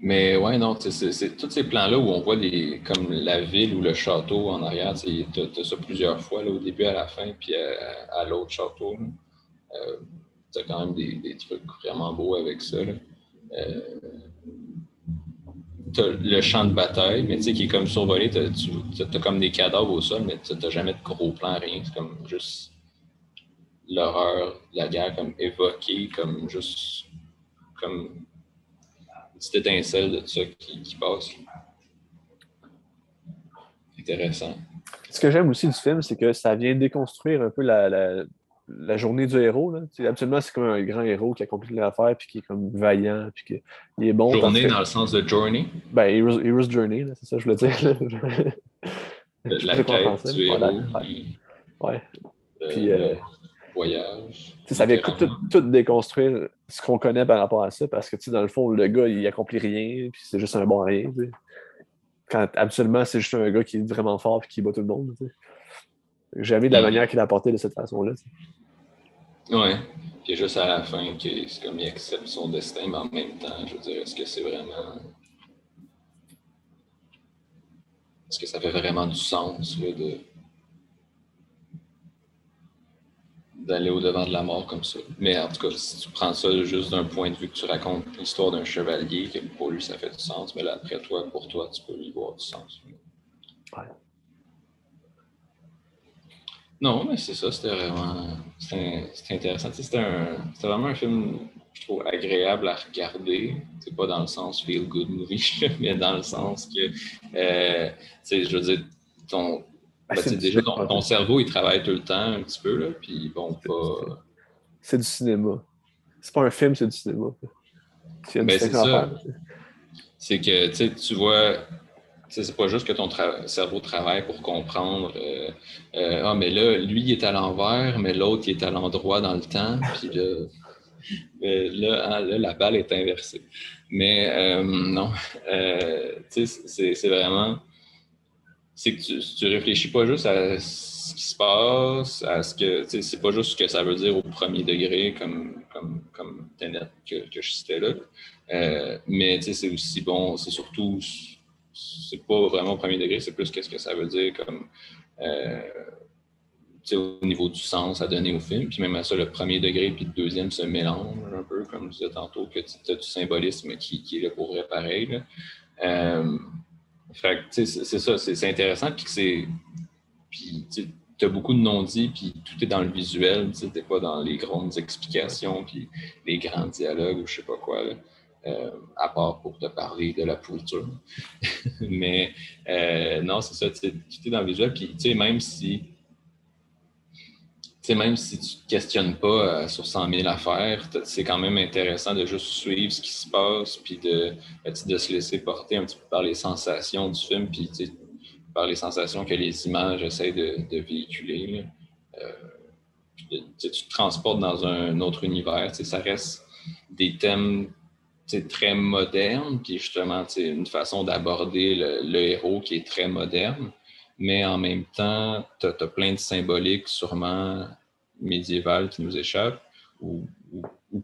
Mais ouais, non, c'est tous ces plans-là où on voit des, comme la ville ou le château en arrière, tu as, ça plusieurs fois, là, au début, à la fin, puis à, à l'autre château. Euh, tu as quand même des, trucs vraiment beaux avec ça. Euh, le champ de bataille, mais tu sais, qui est comme survolé, tu comme des cadavres au sol, mais tu n'as jamais de gros plans, rien. C'est comme juste l'horreur la guerre, comme évoquée, comme juste comme une petite étincelle de ça qui, passe. Intéressant. Ce que j'aime aussi du film, c'est que ça vient déconstruire un peu la journée du héros. Là. Absolument, c'est comme un grand héros qui accomplit l'affaire, puis qui est comme vaillant, puis qui il est bon. Journée dans le sens de journey? Ben, Hero's, Journey, c'est ça que je voulais dire. la quête du héros. Ouais. Puis, euh, voyage. Ça vient tout, tout, déconstruire ce qu'on connaît par rapport à ça, parce que dans le fond, le gars, il accomplit rien, puis c'est juste un bon rien. Quand absolument, c'est juste un gars qui est vraiment fort et qui bat tout le monde. Jamais de la manière qu'il a apporté de cette façon-là. Ouais. Puis juste à la fin, c'est comme il accepte son destin, mais en même temps, je veux dire, est-ce que c'est vraiment. Est-ce que ça fait vraiment du sens de d'aller au-devant de la mort comme ça? Mais en tout cas, si tu prends ça juste d'un point de vue que tu racontes l'histoire d'un chevalier, que pour lui ça fait du sens, mais là après toi, pour toi, tu peux y voir du sens. Ouais. Non, mais c'est ça, c'était vraiment c'était intéressant. C'était vraiment un film, je trouve, agréable à regarder. C'est pas dans le sens feel good movie, mais dans le sens que, euh, je veux dire, ton, ben, déjà, ton, cerveau, il travaille tout le temps un petit peu, là, puis bon, pas. c'est du cinéma. C'est pas un film, c'est du cinéma. Ben, c'est ça. C'est que tu vois, c'est pas juste que ton cerveau travaille pour comprendre euh, euh, Ah, mais là, lui, il est à l'envers, mais l'autre, il est à l'endroit dans le temps. Puis là, euh, hein, là, la balle est inversée. Mais non, c'est vraiment. C'est que tu, tu réfléchis pas juste à ce qui se passe, à ce que. C'est pas juste ce que ça veut dire au premier degré, comme, comme, comme que, que je citais là. Euh, mais c'est aussi bon, c'est surtout. C'est pas vraiment premier degré, c'est plus qu'est-ce que ça veut dire comme. Euh, au niveau du sens à donner au film. Puis même à ça, le premier degré puis le deuxième se mélangent un peu, comme je disais tantôt, que tu as du symbolisme qui, qui est là pour vrai pareil. Euh, fait c'est ça, c'est intéressant. Puis c'est puis tu as beaucoup de non-dits, puis tout est dans le visuel, tu n'es pas dans les grandes explications, puis les grands dialogues ou je sais pas quoi, euh, à part pour te parler de la pourriture. Mais euh, non, c'est ça, tu es dans le visuel, puis même si même si tu ne te questionnes pas euh, sur 100 000 affaires, c'est quand même intéressant de juste suivre ce qui se passe, puis de, de se laisser porter un petit peu par les sensations du film, puis par les sensations que les images essaient de, véhiculer. Tu te transportes dans un autre univers. Ça reste des thèmes très modernes, puis justement, une façon d'aborder le, héros qui est très moderne, mais en même temps, tu as, plein de symboliques sûrement médiévales qui nous échappent, ou,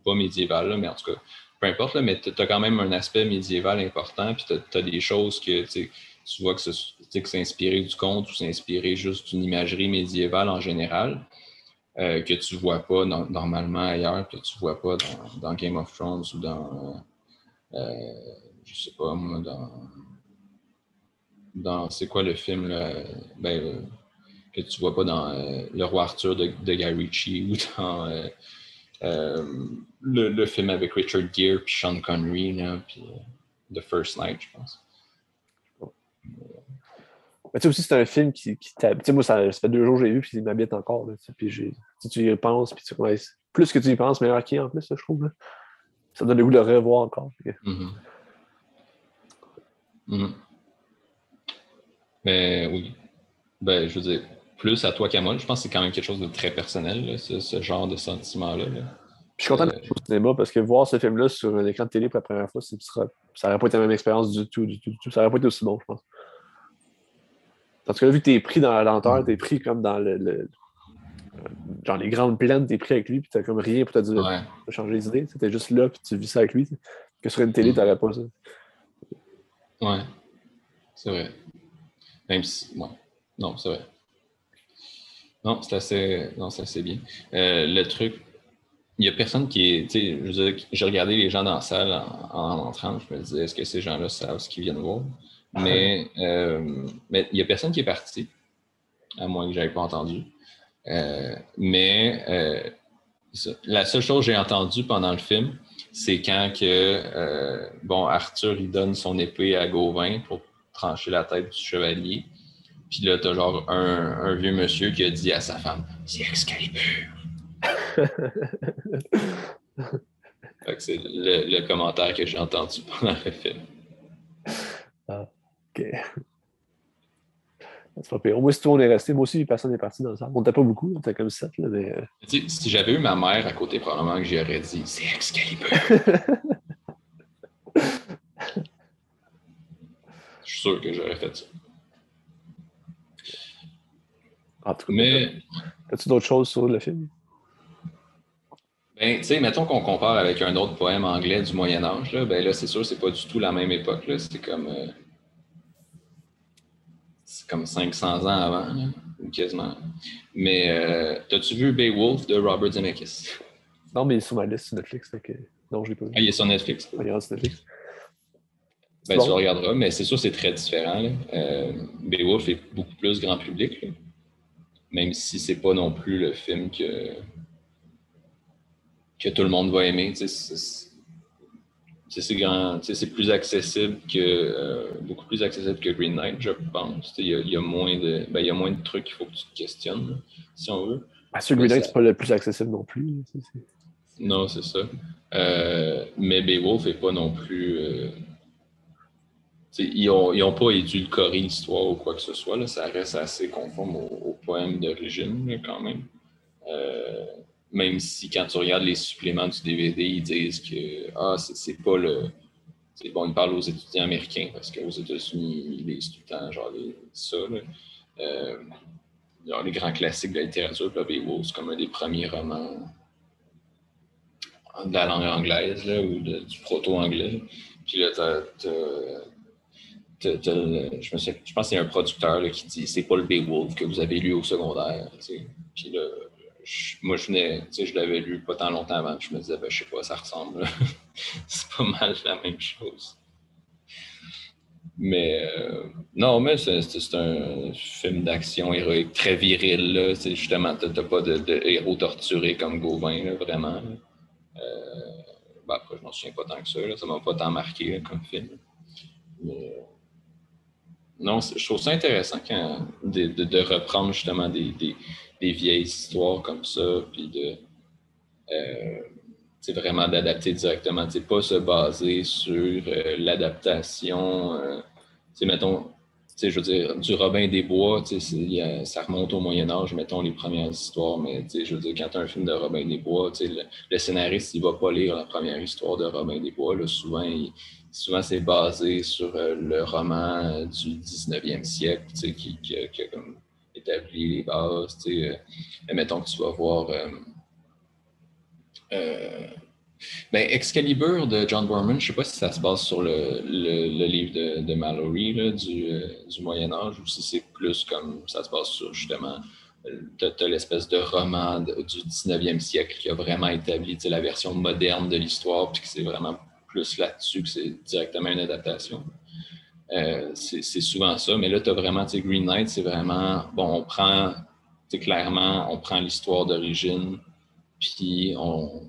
pas médiévales, mais en tout cas, peu importe, mais tu as quand même un aspect médiéval important, puis tu as, des choses que tu vois que c'est inspiré du conte ou c'est inspiré juste d'une imagerie médiévale en général, euh, que tu ne vois pas normalement ailleurs, que tu ne vois pas dans, Game of Thrones ou dans, euh, je sais pas moi, dans, dans c'est quoi le film, ben, euh, que tu vois pas dans Le Roi Arthur de, de Guy Ritchie ou dans le, film avec Richard Gere puis Sean Connery, puis The First Night, je pense. Mais tu sais aussi, c'est un film qui, qui Tu sais, moi, ça, fait deux jours que j'ai vu, puis il m'habite encore. Là, tu y penses, puis tu plus que tu y penses, meilleur qu'il en plus, je trouve. Ça me donne le goût de le revoir encore. Mm-hmm. Mm-hmm. Mais oui. Ben, je veux dire, plus à toi qu'à moi, je pense que c'est quand même quelque chose de très personnel, ce, genre de sentiment-là. Je suis content d'être euh, au cinéma parce que voir ce film-là sur un écran de télé pour la première fois, ça n'aurait pas été la même expérience du tout, du tout, du tout. Ça n'aurait pas été aussi bon, je pense. Parce que là, vu que tu es pris dans la lenteur, mm. tu es pris comme dans le, genre les grandes plaines, tu es pris avec lui, puis tu comme rien pour te dire de changer les idées. C'était juste là, puis tu vis ça avec lui. Que sur une télé, mm. tu n'aurais pas ça. Ouais, c'est vrai. Même si. Ouais. Non, c'est vrai. Non, c'est assez, non, assez bien. Euh, le truc, il n'y a personne qui est. Tu sais, j'ai regardé les gens dans la salle en, en entrant, je me disais, est-ce que ces gens-là savent ce qu'ils viennent voir? Mais euh, mais il n'y a personne qui est parti, à moins que je n'avais pas entendu. Euh, mais euh, la seule chose que j'ai entendue pendant le film, c'est quand que bon, Arthur il donne son épée à Gauvin pour trancher la tête du chevalier. Puis là, t'as genre un, un, vieux monsieur qui a dit à sa femme C'est Excalibur. c'est le, le, commentaire que j'ai entendu pendant le film. Ah. OK. C'est pas pire. Au moins, si tout le monde est resté, moi aussi, personne n'est parti dans le salle. On n'était pas beaucoup, on était comme sept. Là, mais... Euh. Si j'avais eu ma mère à côté, probablement que j'y aurais dit c'est Excalibur. Je suis sûr que j'aurais fait ça. En tout cas, mais. As-tu d'autres choses sur le film? Ben, tu sais, mettons qu'on compare avec un autre poème anglais du Moyen-Âge, là, ben là, c'est sûr, c'est pas du tout la même époque. C'est comme. Euh, comme 500 ans avant, ou quasiment. Mais euh, t'as-tu vu Beowulf de Robert Zemeckis? Non, mais il est sur ma liste sur Netflix. que... Non, je l'ai pas vu. Ah, il est sur Netflix? Ah, il est sur Netflix. Ben, tu le regarderas, mais c'est sûr c'est très différent. Euh, Beowulf est beaucoup plus grand public, même si c'est pas non plus le film que, que tout le monde va aimer c'est plus accessible que euh, beaucoup plus accessible que Green Knight, je pense. Il y, a, moins de ben, y a moins de trucs qu'il faut que tu te questionnes, si on veut. Ah, sur Green Knight, c'est pas le plus accessible non plus. Non, c'est ça. Euh, mais Beowulf n'est pas non plus. Euh, ils n'ont pas édulcoré l'histoire ou quoi que ce soit. Là. Ça reste assez conforme au, poème d'origine, quand même. Euh, même si quand tu regardes les suppléments du DVD, ils disent que ah, c'est pas le. Bon, ils parlent aux étudiants américains parce qu'aux États-Unis, ils lisent tout le temps genre ça. genre les grands classiques de la littérature, Beowulf, c'est comme un des premiers romans de la langue anglaise là, ou du proto-anglais. Puis là, je, me sais, je pense c'est un producteur là, qui dit c'est pas le Beowulf que vous avez lu au secondaire. Puis là, moi, je venais, je l'avais lu pas tant longtemps avant. Je me disais, ben, je sais pas, ça ressemble. c'est pas mal la même chose. Mais euh, non, mais c'est un film d'action héroïque très viril. Là. Justement, tu n'as pas de, héros torturés comme Gauvin, vraiment. Euh, ben, après, je m'en souviens pas tant que ça. Là. Ça m'a pas tant marqué comme film. Mais, euh, non, je trouve ça intéressant de, reprendre justement des, vieilles histoires comme ça, puis de euh, vraiment d'adapter directement, pas se baser sur l'adaptation. mettons, je veux dire, du Robin des Bois, ça remonte au Moyen Âge, mettons les premières histoires, mais je veux dire, quand tu as un film de Robin des Bois, le, le, scénariste, il va pas lire la première histoire de Robin des Bois. Là, souvent, souvent c'est basé sur euh, le roman du 19e siècle qui, qui, a comme établi les bases. Euh, mettons que tu vas voir... Euh, ben, Excalibur de John Borman, je ne sais pas si ça se base sur le, livre de, Mallory euh, du, Moyen Âge ou si c'est plus comme ça se base sur justement l'espèce de roman du 19e siècle qui a vraiment établi la version moderne de l'histoire, puis que c'est vraiment plus là-dessus que c'est directement une adaptation. Euh, c'est souvent ça, mais là, tu as vraiment, Green Knight, c'est vraiment, bon, on prend, clairement, on prend l'histoire d'origine, puis on,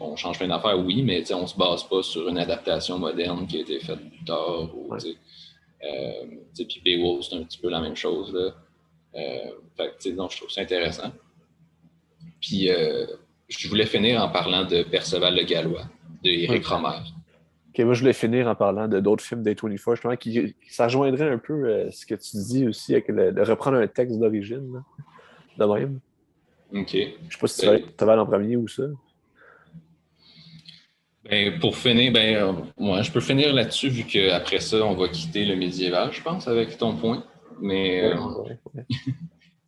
on change plein d'affaires, oui, mais on ne se base pas sur une adaptation moderne qui a été faite plus tard. Ou, euh, puis Beowulf, c'est un petit peu la même chose. Là. Euh, fait, donc, je trouve ça intéressant. Puis, euh, je voulais finir en parlant de Perceval le Gallois, de Eric Romer. Ok, moi, je voulais finir en parlant de d'autres films des 24, justement, qui, ça rejoindrait un peu ce que tu dis aussi, avec de reprendre un texte d'origine, de même. OK. Je ne sais pas si tu vas en premier ou ça. Ben, pour finir, ben, moi, je peux finir là-dessus vu qu'après ça, on va quitter le médiéval, je pense, avec ton point. Mais euh,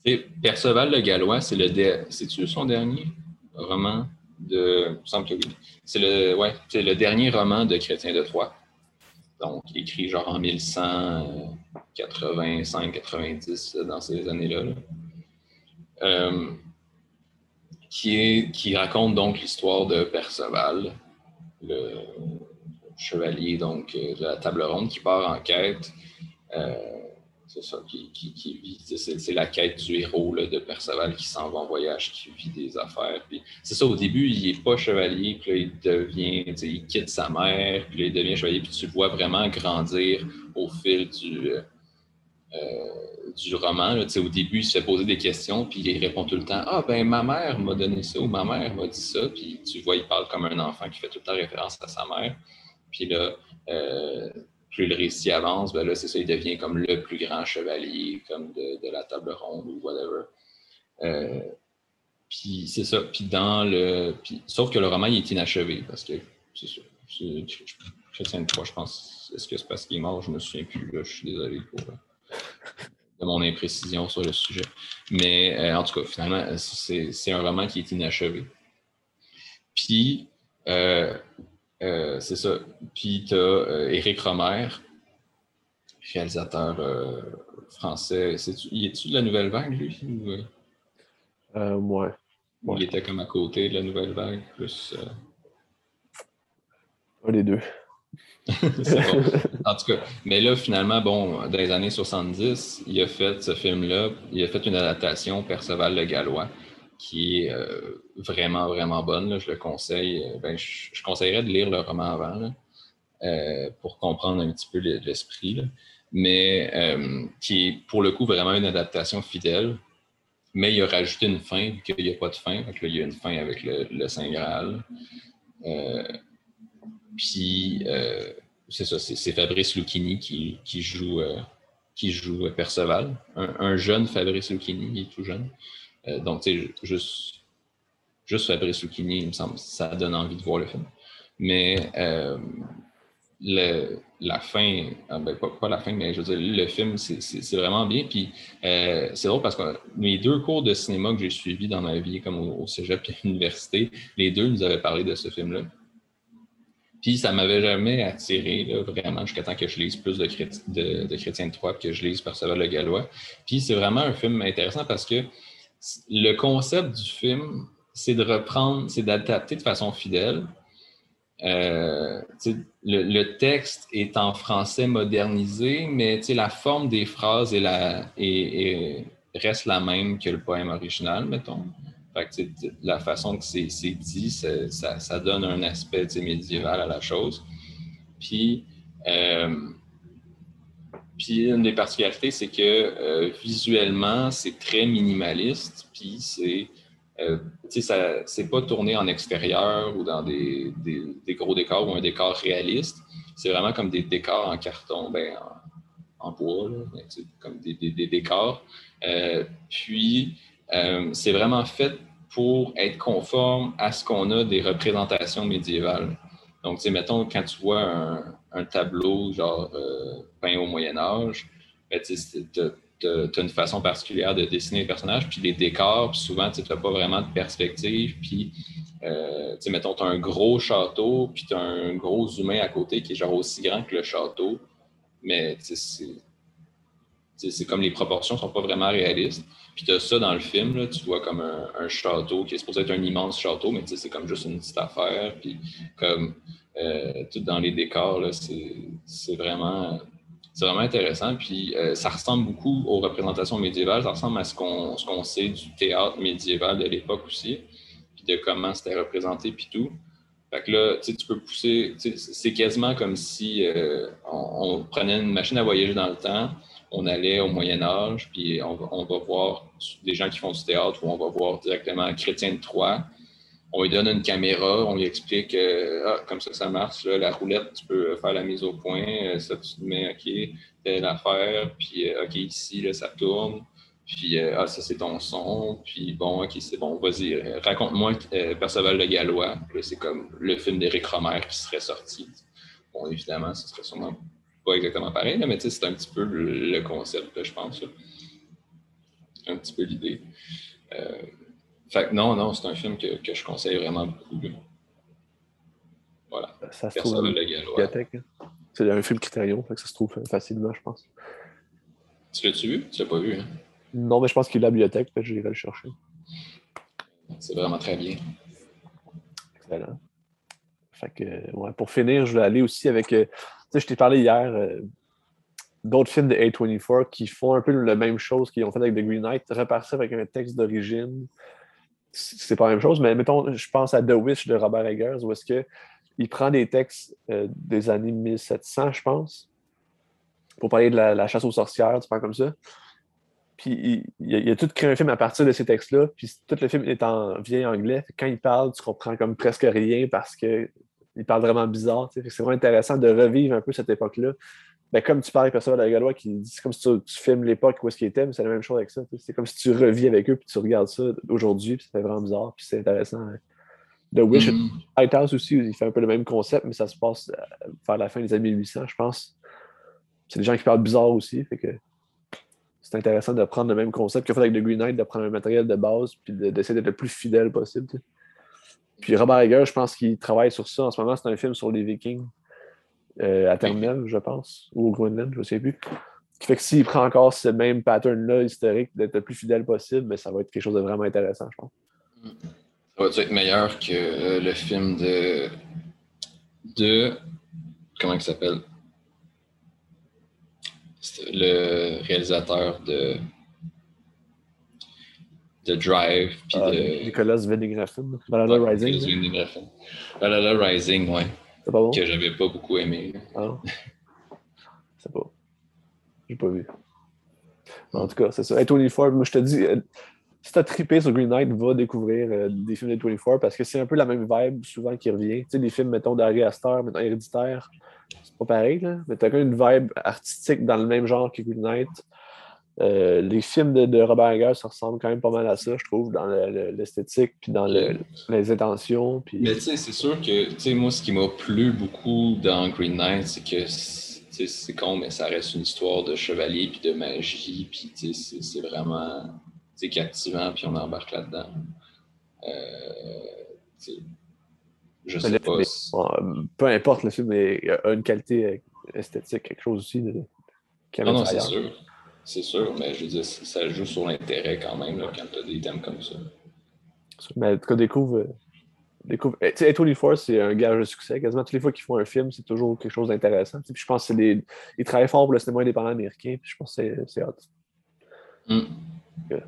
Perceval le Gallois, c'est le c'est-tu son dernier roman? C'est le, dernier roman de Chrétien de Troyes. Donc, écrit genre en 1185-90 dans ces années-là. Euh, qui, raconte donc l'histoire de Perceval, le chevalier donc, de la table ronde qui part en quête. Euh, c'est ça, qui, qui, vit, c'est, la quête du héros de Perceval qui s'en va en voyage, qui vit des affaires. C'est ça, au début, il n'est pas chevalier, puis là, il devient, il quitte sa mère, puis là, il devient chevalier, puis tu le vois vraiment grandir au fil du, euh, du roman. Là, au début, il se fait poser des questions, puis il répond tout le temps Ah, ben ma mère m'a donné ça ou ma mère m'a dit ça. Puis tu vois, il parle comme un enfant qui fait tout le temps référence à sa mère. Puis là, euh, plus le récit avance, ben là, c'est ça, il devient comme le plus grand chevalier, comme de, la table ronde ou whatever. Euh, puis c'est ça. Puis dans le. Puis, sauf que le roman, est inachevé parce que c'est ça. Chrétien de je pense. Est-ce que c'est parce qu'il est mort? Je me souviens plus. Là, je suis désolé pour. Euh, mon imprécision sur le sujet. Mais euh, en tout cas, finalement, c'est un roman qui est inachevé. Puis, euh, c'est ça. Puis, tu as Éric Romer, réalisateur français. il est-tu de la Nouvelle Vague, lui? Ou, ouais. Il était comme à côté de la Nouvelle Vague, plus. Un des deux. En tout cas, mais là, finalement, bon, dans les années 70, il a fait ce film-là, il a fait une adaptation, Perceval le Gallois, qui est euh, vraiment, vraiment bonne. Je le conseille. Euh, ben, je, conseillerais de lire le roman avant euh, pour comprendre un petit peu l'esprit, mais qui est pour le coup vraiment une adaptation fidèle. mais il a rajouté une fin, vu qu'il n'y a pas de fin. Donc là, il y a une fin avec le, Saint Graal. puis, c'est ça, c'est Fabrice Lucchini qui, joue, qui joue Perceval. Un, jeune Fabrice Lucchini, il est tout jeune. Donc, tu sais, juste, juste Fabrice Lucchini, il me semble, ça donne envie de voir le film. Mais la fin, ah, ben, pas, la fin, mais je veux dire, le film, c'est vraiment bien. Puis euh, c'est drôle parce que mes deux cours de cinéma que j'ai suivis dans ma vie, comme au, cégep et à l'université, les deux nous avaient parlé de ce film-là. Puis ça m'avait jamais attiré, vraiment, jusqu'à temps que je lise plus de, de, de Chrétien de Troyes, que je lise Perceval le Gallois. Puis c'est vraiment un film intéressant parce que le concept du film, c'est de reprendre, c'est d'adapter de façon fidèle euh, le, texte est en français modernisé, mais la forme des phrases la, reste la même que le poème original, mettons. la façon que c'est dit, ça, donne un aspect médiéval à la chose. Puis, euh, puis une des particularités, c'est que euh, visuellement, c'est très minimaliste, puis c'est euh, ça c'est pas tourné en extérieur ou dans des, gros décors ou un décor réaliste. C'est vraiment comme des décors en carton, ben, en, bois, comme des, décors. Euh, puis, euh, c'est vraiment fait pour être conforme à ce qu'on a des représentations médiévales. Donc, mettons, quand tu vois un, tableau genre peint au Moyen Âge, ben, tu tu as une façon particulière de dessiner les personnages, puis les décors, puis souvent, tu n'as pas vraiment de perspective, puis, euh, mettons, tu as un gros château, puis tu as un gros humain à côté qui est genre aussi grand que le château, mais c'est comme les proportions ne sont pas vraiment réalistes. Puis tu as ça dans le film, là, tu vois comme un, château qui est supposé être un immense château, mais c'est comme juste une petite affaire. Puis comme euh, tout dans les décors, c'est vraiment vraiment intéressant. Puis euh, ça ressemble beaucoup aux représentations médiévales. Ça ressemble à ce qu'on sait du théâtre médiéval de l'époque aussi, puis de comment c'était représenté, puis tout. Fait que là, tu peux pousser. C'est quasiment comme si euh, on, prenait une machine à voyager dans le temps, on allait au Moyen Âge, puis on, va voir des gens qui font du théâtre ou on va voir directement Chrétien de Troyes on lui donne une caméra, on lui explique euh, ah, comme ça ça marche, la roulette, tu peux faire la mise au point, euh, ça tu te mets OK, telle affaire, puis euh, OK, ici, là, ça tourne, puis ah, ça c'est ton son, puis bon, OK, c'est bon, vas-y, raconte-moi Perceval le Gallois, c'est comme le film d'Éric Romer qui serait sorti. Bon, évidemment, ce serait sûrement pas exactement pareil, mais c'est un petit peu le, concept, je pense. Un petit peu l'idée. Fait que non, non, c'est un film que, que, je conseille vraiment beaucoup. Voilà. Ça se trouve bibliothèque. Hein. C'est un film Criterion, fait que ça se trouve facilement, je pense. Tu l'as-tu vu? Tu l'as pas vu, hein? Non, mais je pense qu'il est à la bibliothèque, peut-être que j'irai le chercher. C'est vraiment très bien. Excellent. Fait que, ouais, pour finir, je vais aller aussi avec. Je t'ai parlé hier euh, d'autres films de A24 qui font un peu la même chose qu'ils ont fait avec The Green Knight, repartir avec un texte d'origine, c'est pas la même chose, mais mettons, je pense à The Wish de Robert Eggers, où est-ce qu'il prend des textes euh, des années 1700, je pense, pour parler de la, chasse aux sorcières, tu parles comme ça. Puis il, a, tout créé un film à partir de ces textes-là, puis tout le film est en vieil anglais. Quand il parle, tu comprends comme presque rien parce qu'il parle vraiment bizarre. C'est vraiment intéressant de revivre un peu cette époque-là ben, comme tu parles avec Perceval Gallois, qui dit c'est comme si tu, filmes l'époque où est-ce qu'il était, mais c'est la même chose avec ça. C'est comme si tu revis avec eux puis tu regardes ça aujourd'hui, puis ça fait vraiment bizarre, puis c'est intéressant. Hein. The Wish mm Lighthouse aussi, il fait un peu le même concept, mais ça se passe euh, vers la fin des années 1800, je pense. C'est des gens qui parlent bizarre aussi, fait que c'est intéressant de prendre le même concept qu'il a fait avec The Green Knight, de prendre un matériel de base, puis d'essayer d'être le plus fidèle possible. Puis Robert Egger, je pense qu'il travaille sur ça en ce moment. C'est un film sur les Vikings. Euh, à Terminal, je pense, ou au Groenland, je ne sais plus. Qui fait que s'il prend encore ce même pattern-là historique d'être le plus fidèle possible, mais ça va être quelque chose de vraiment intéressant, je pense. Ça va être meilleur que euh, le film de. de. Comment il s'appelle? Le réalisateur de. De Drive. Puis ah, de... Nicolas Winding Refn. Valhalla Rising. Nicolas. Valhalla Rising, ouais. C'est pas bon? Que j'avais pas beaucoup aimé. Ah. C'est pas. J'ai pas vu. En tout cas, c'est ça. Tony Ford, moi je te dis, euh, si t'as trippé sur Green Knight, va découvrir euh, des films de 24 parce que c'est un peu la même vibe souvent qui revient. Tu sais, des films, mettons, d'Harry Astor, maintenant Héréditaire, c'est pas pareil, là, mais t'as quand même une vibe artistique dans le même genre que Green Knight. Euh, les films de, de Robert Eggers, ça ressemble quand même pas mal à ça, je trouve, dans le- le- l'esthétique, puis dans le- les intentions. Puis... Mais tu sais, c'est sûr que, tu sais, moi, ce qui m'a plu beaucoup dans Green Knight, c'est que, c'est- tu sais, c'est con, mais ça reste une histoire de chevalier puis de magie, puis tu sais, c'est- vraiment, captivant, puis on embarque là-dedans. Euh, je sais pas. Mais, si- euh, peu importe, le film est- a une qualité esthétique, quelque chose aussi de, Non, non, c'est sûr. C'est sûr, mais je veux dire, ça joue sur l'intérêt quand même, là, quand tu as des thèmes comme ça. Mais en tout cas, découvre. euh, découvre... eh, Tu sais, A24, c'est un gage de succès. Quasiment toutes les fois qu'ils font un film, c'est toujours quelque chose d'intéressant. Puis je pense que c'est des... ils travaillent fort pour le cinéma indépendant américain. Puis je pense que c'est- hot. Ok.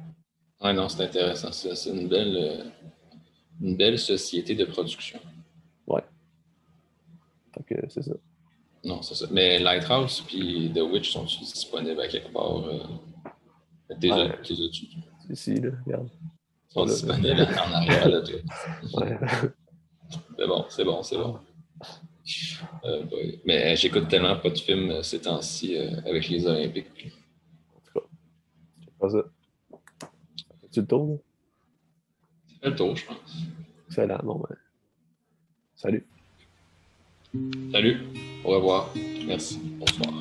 Ouais, non, c'est intéressant. C'est une belle, euh, une belle société de production. Fait que c'est ça. Non, c'est ça. Mais Lighthouse puis The Witch sont disponibles à quelque part? Euh... Ouais. as-tu? Ici, là, regarde. Ils sont Là, disponibles en arrière de toi. Ouais. C'est bon, c'est bon, c'est bon. Euh. Mais euh, j'écoute tellement pas de films euh, ces temps-ci euh, avec les Olympiques. C'est pas ça. Tu le tour, là? Fait le tour, je pense. Excellent. Bon, ben. Salut. Salut, au revoir, merci, bonsoir.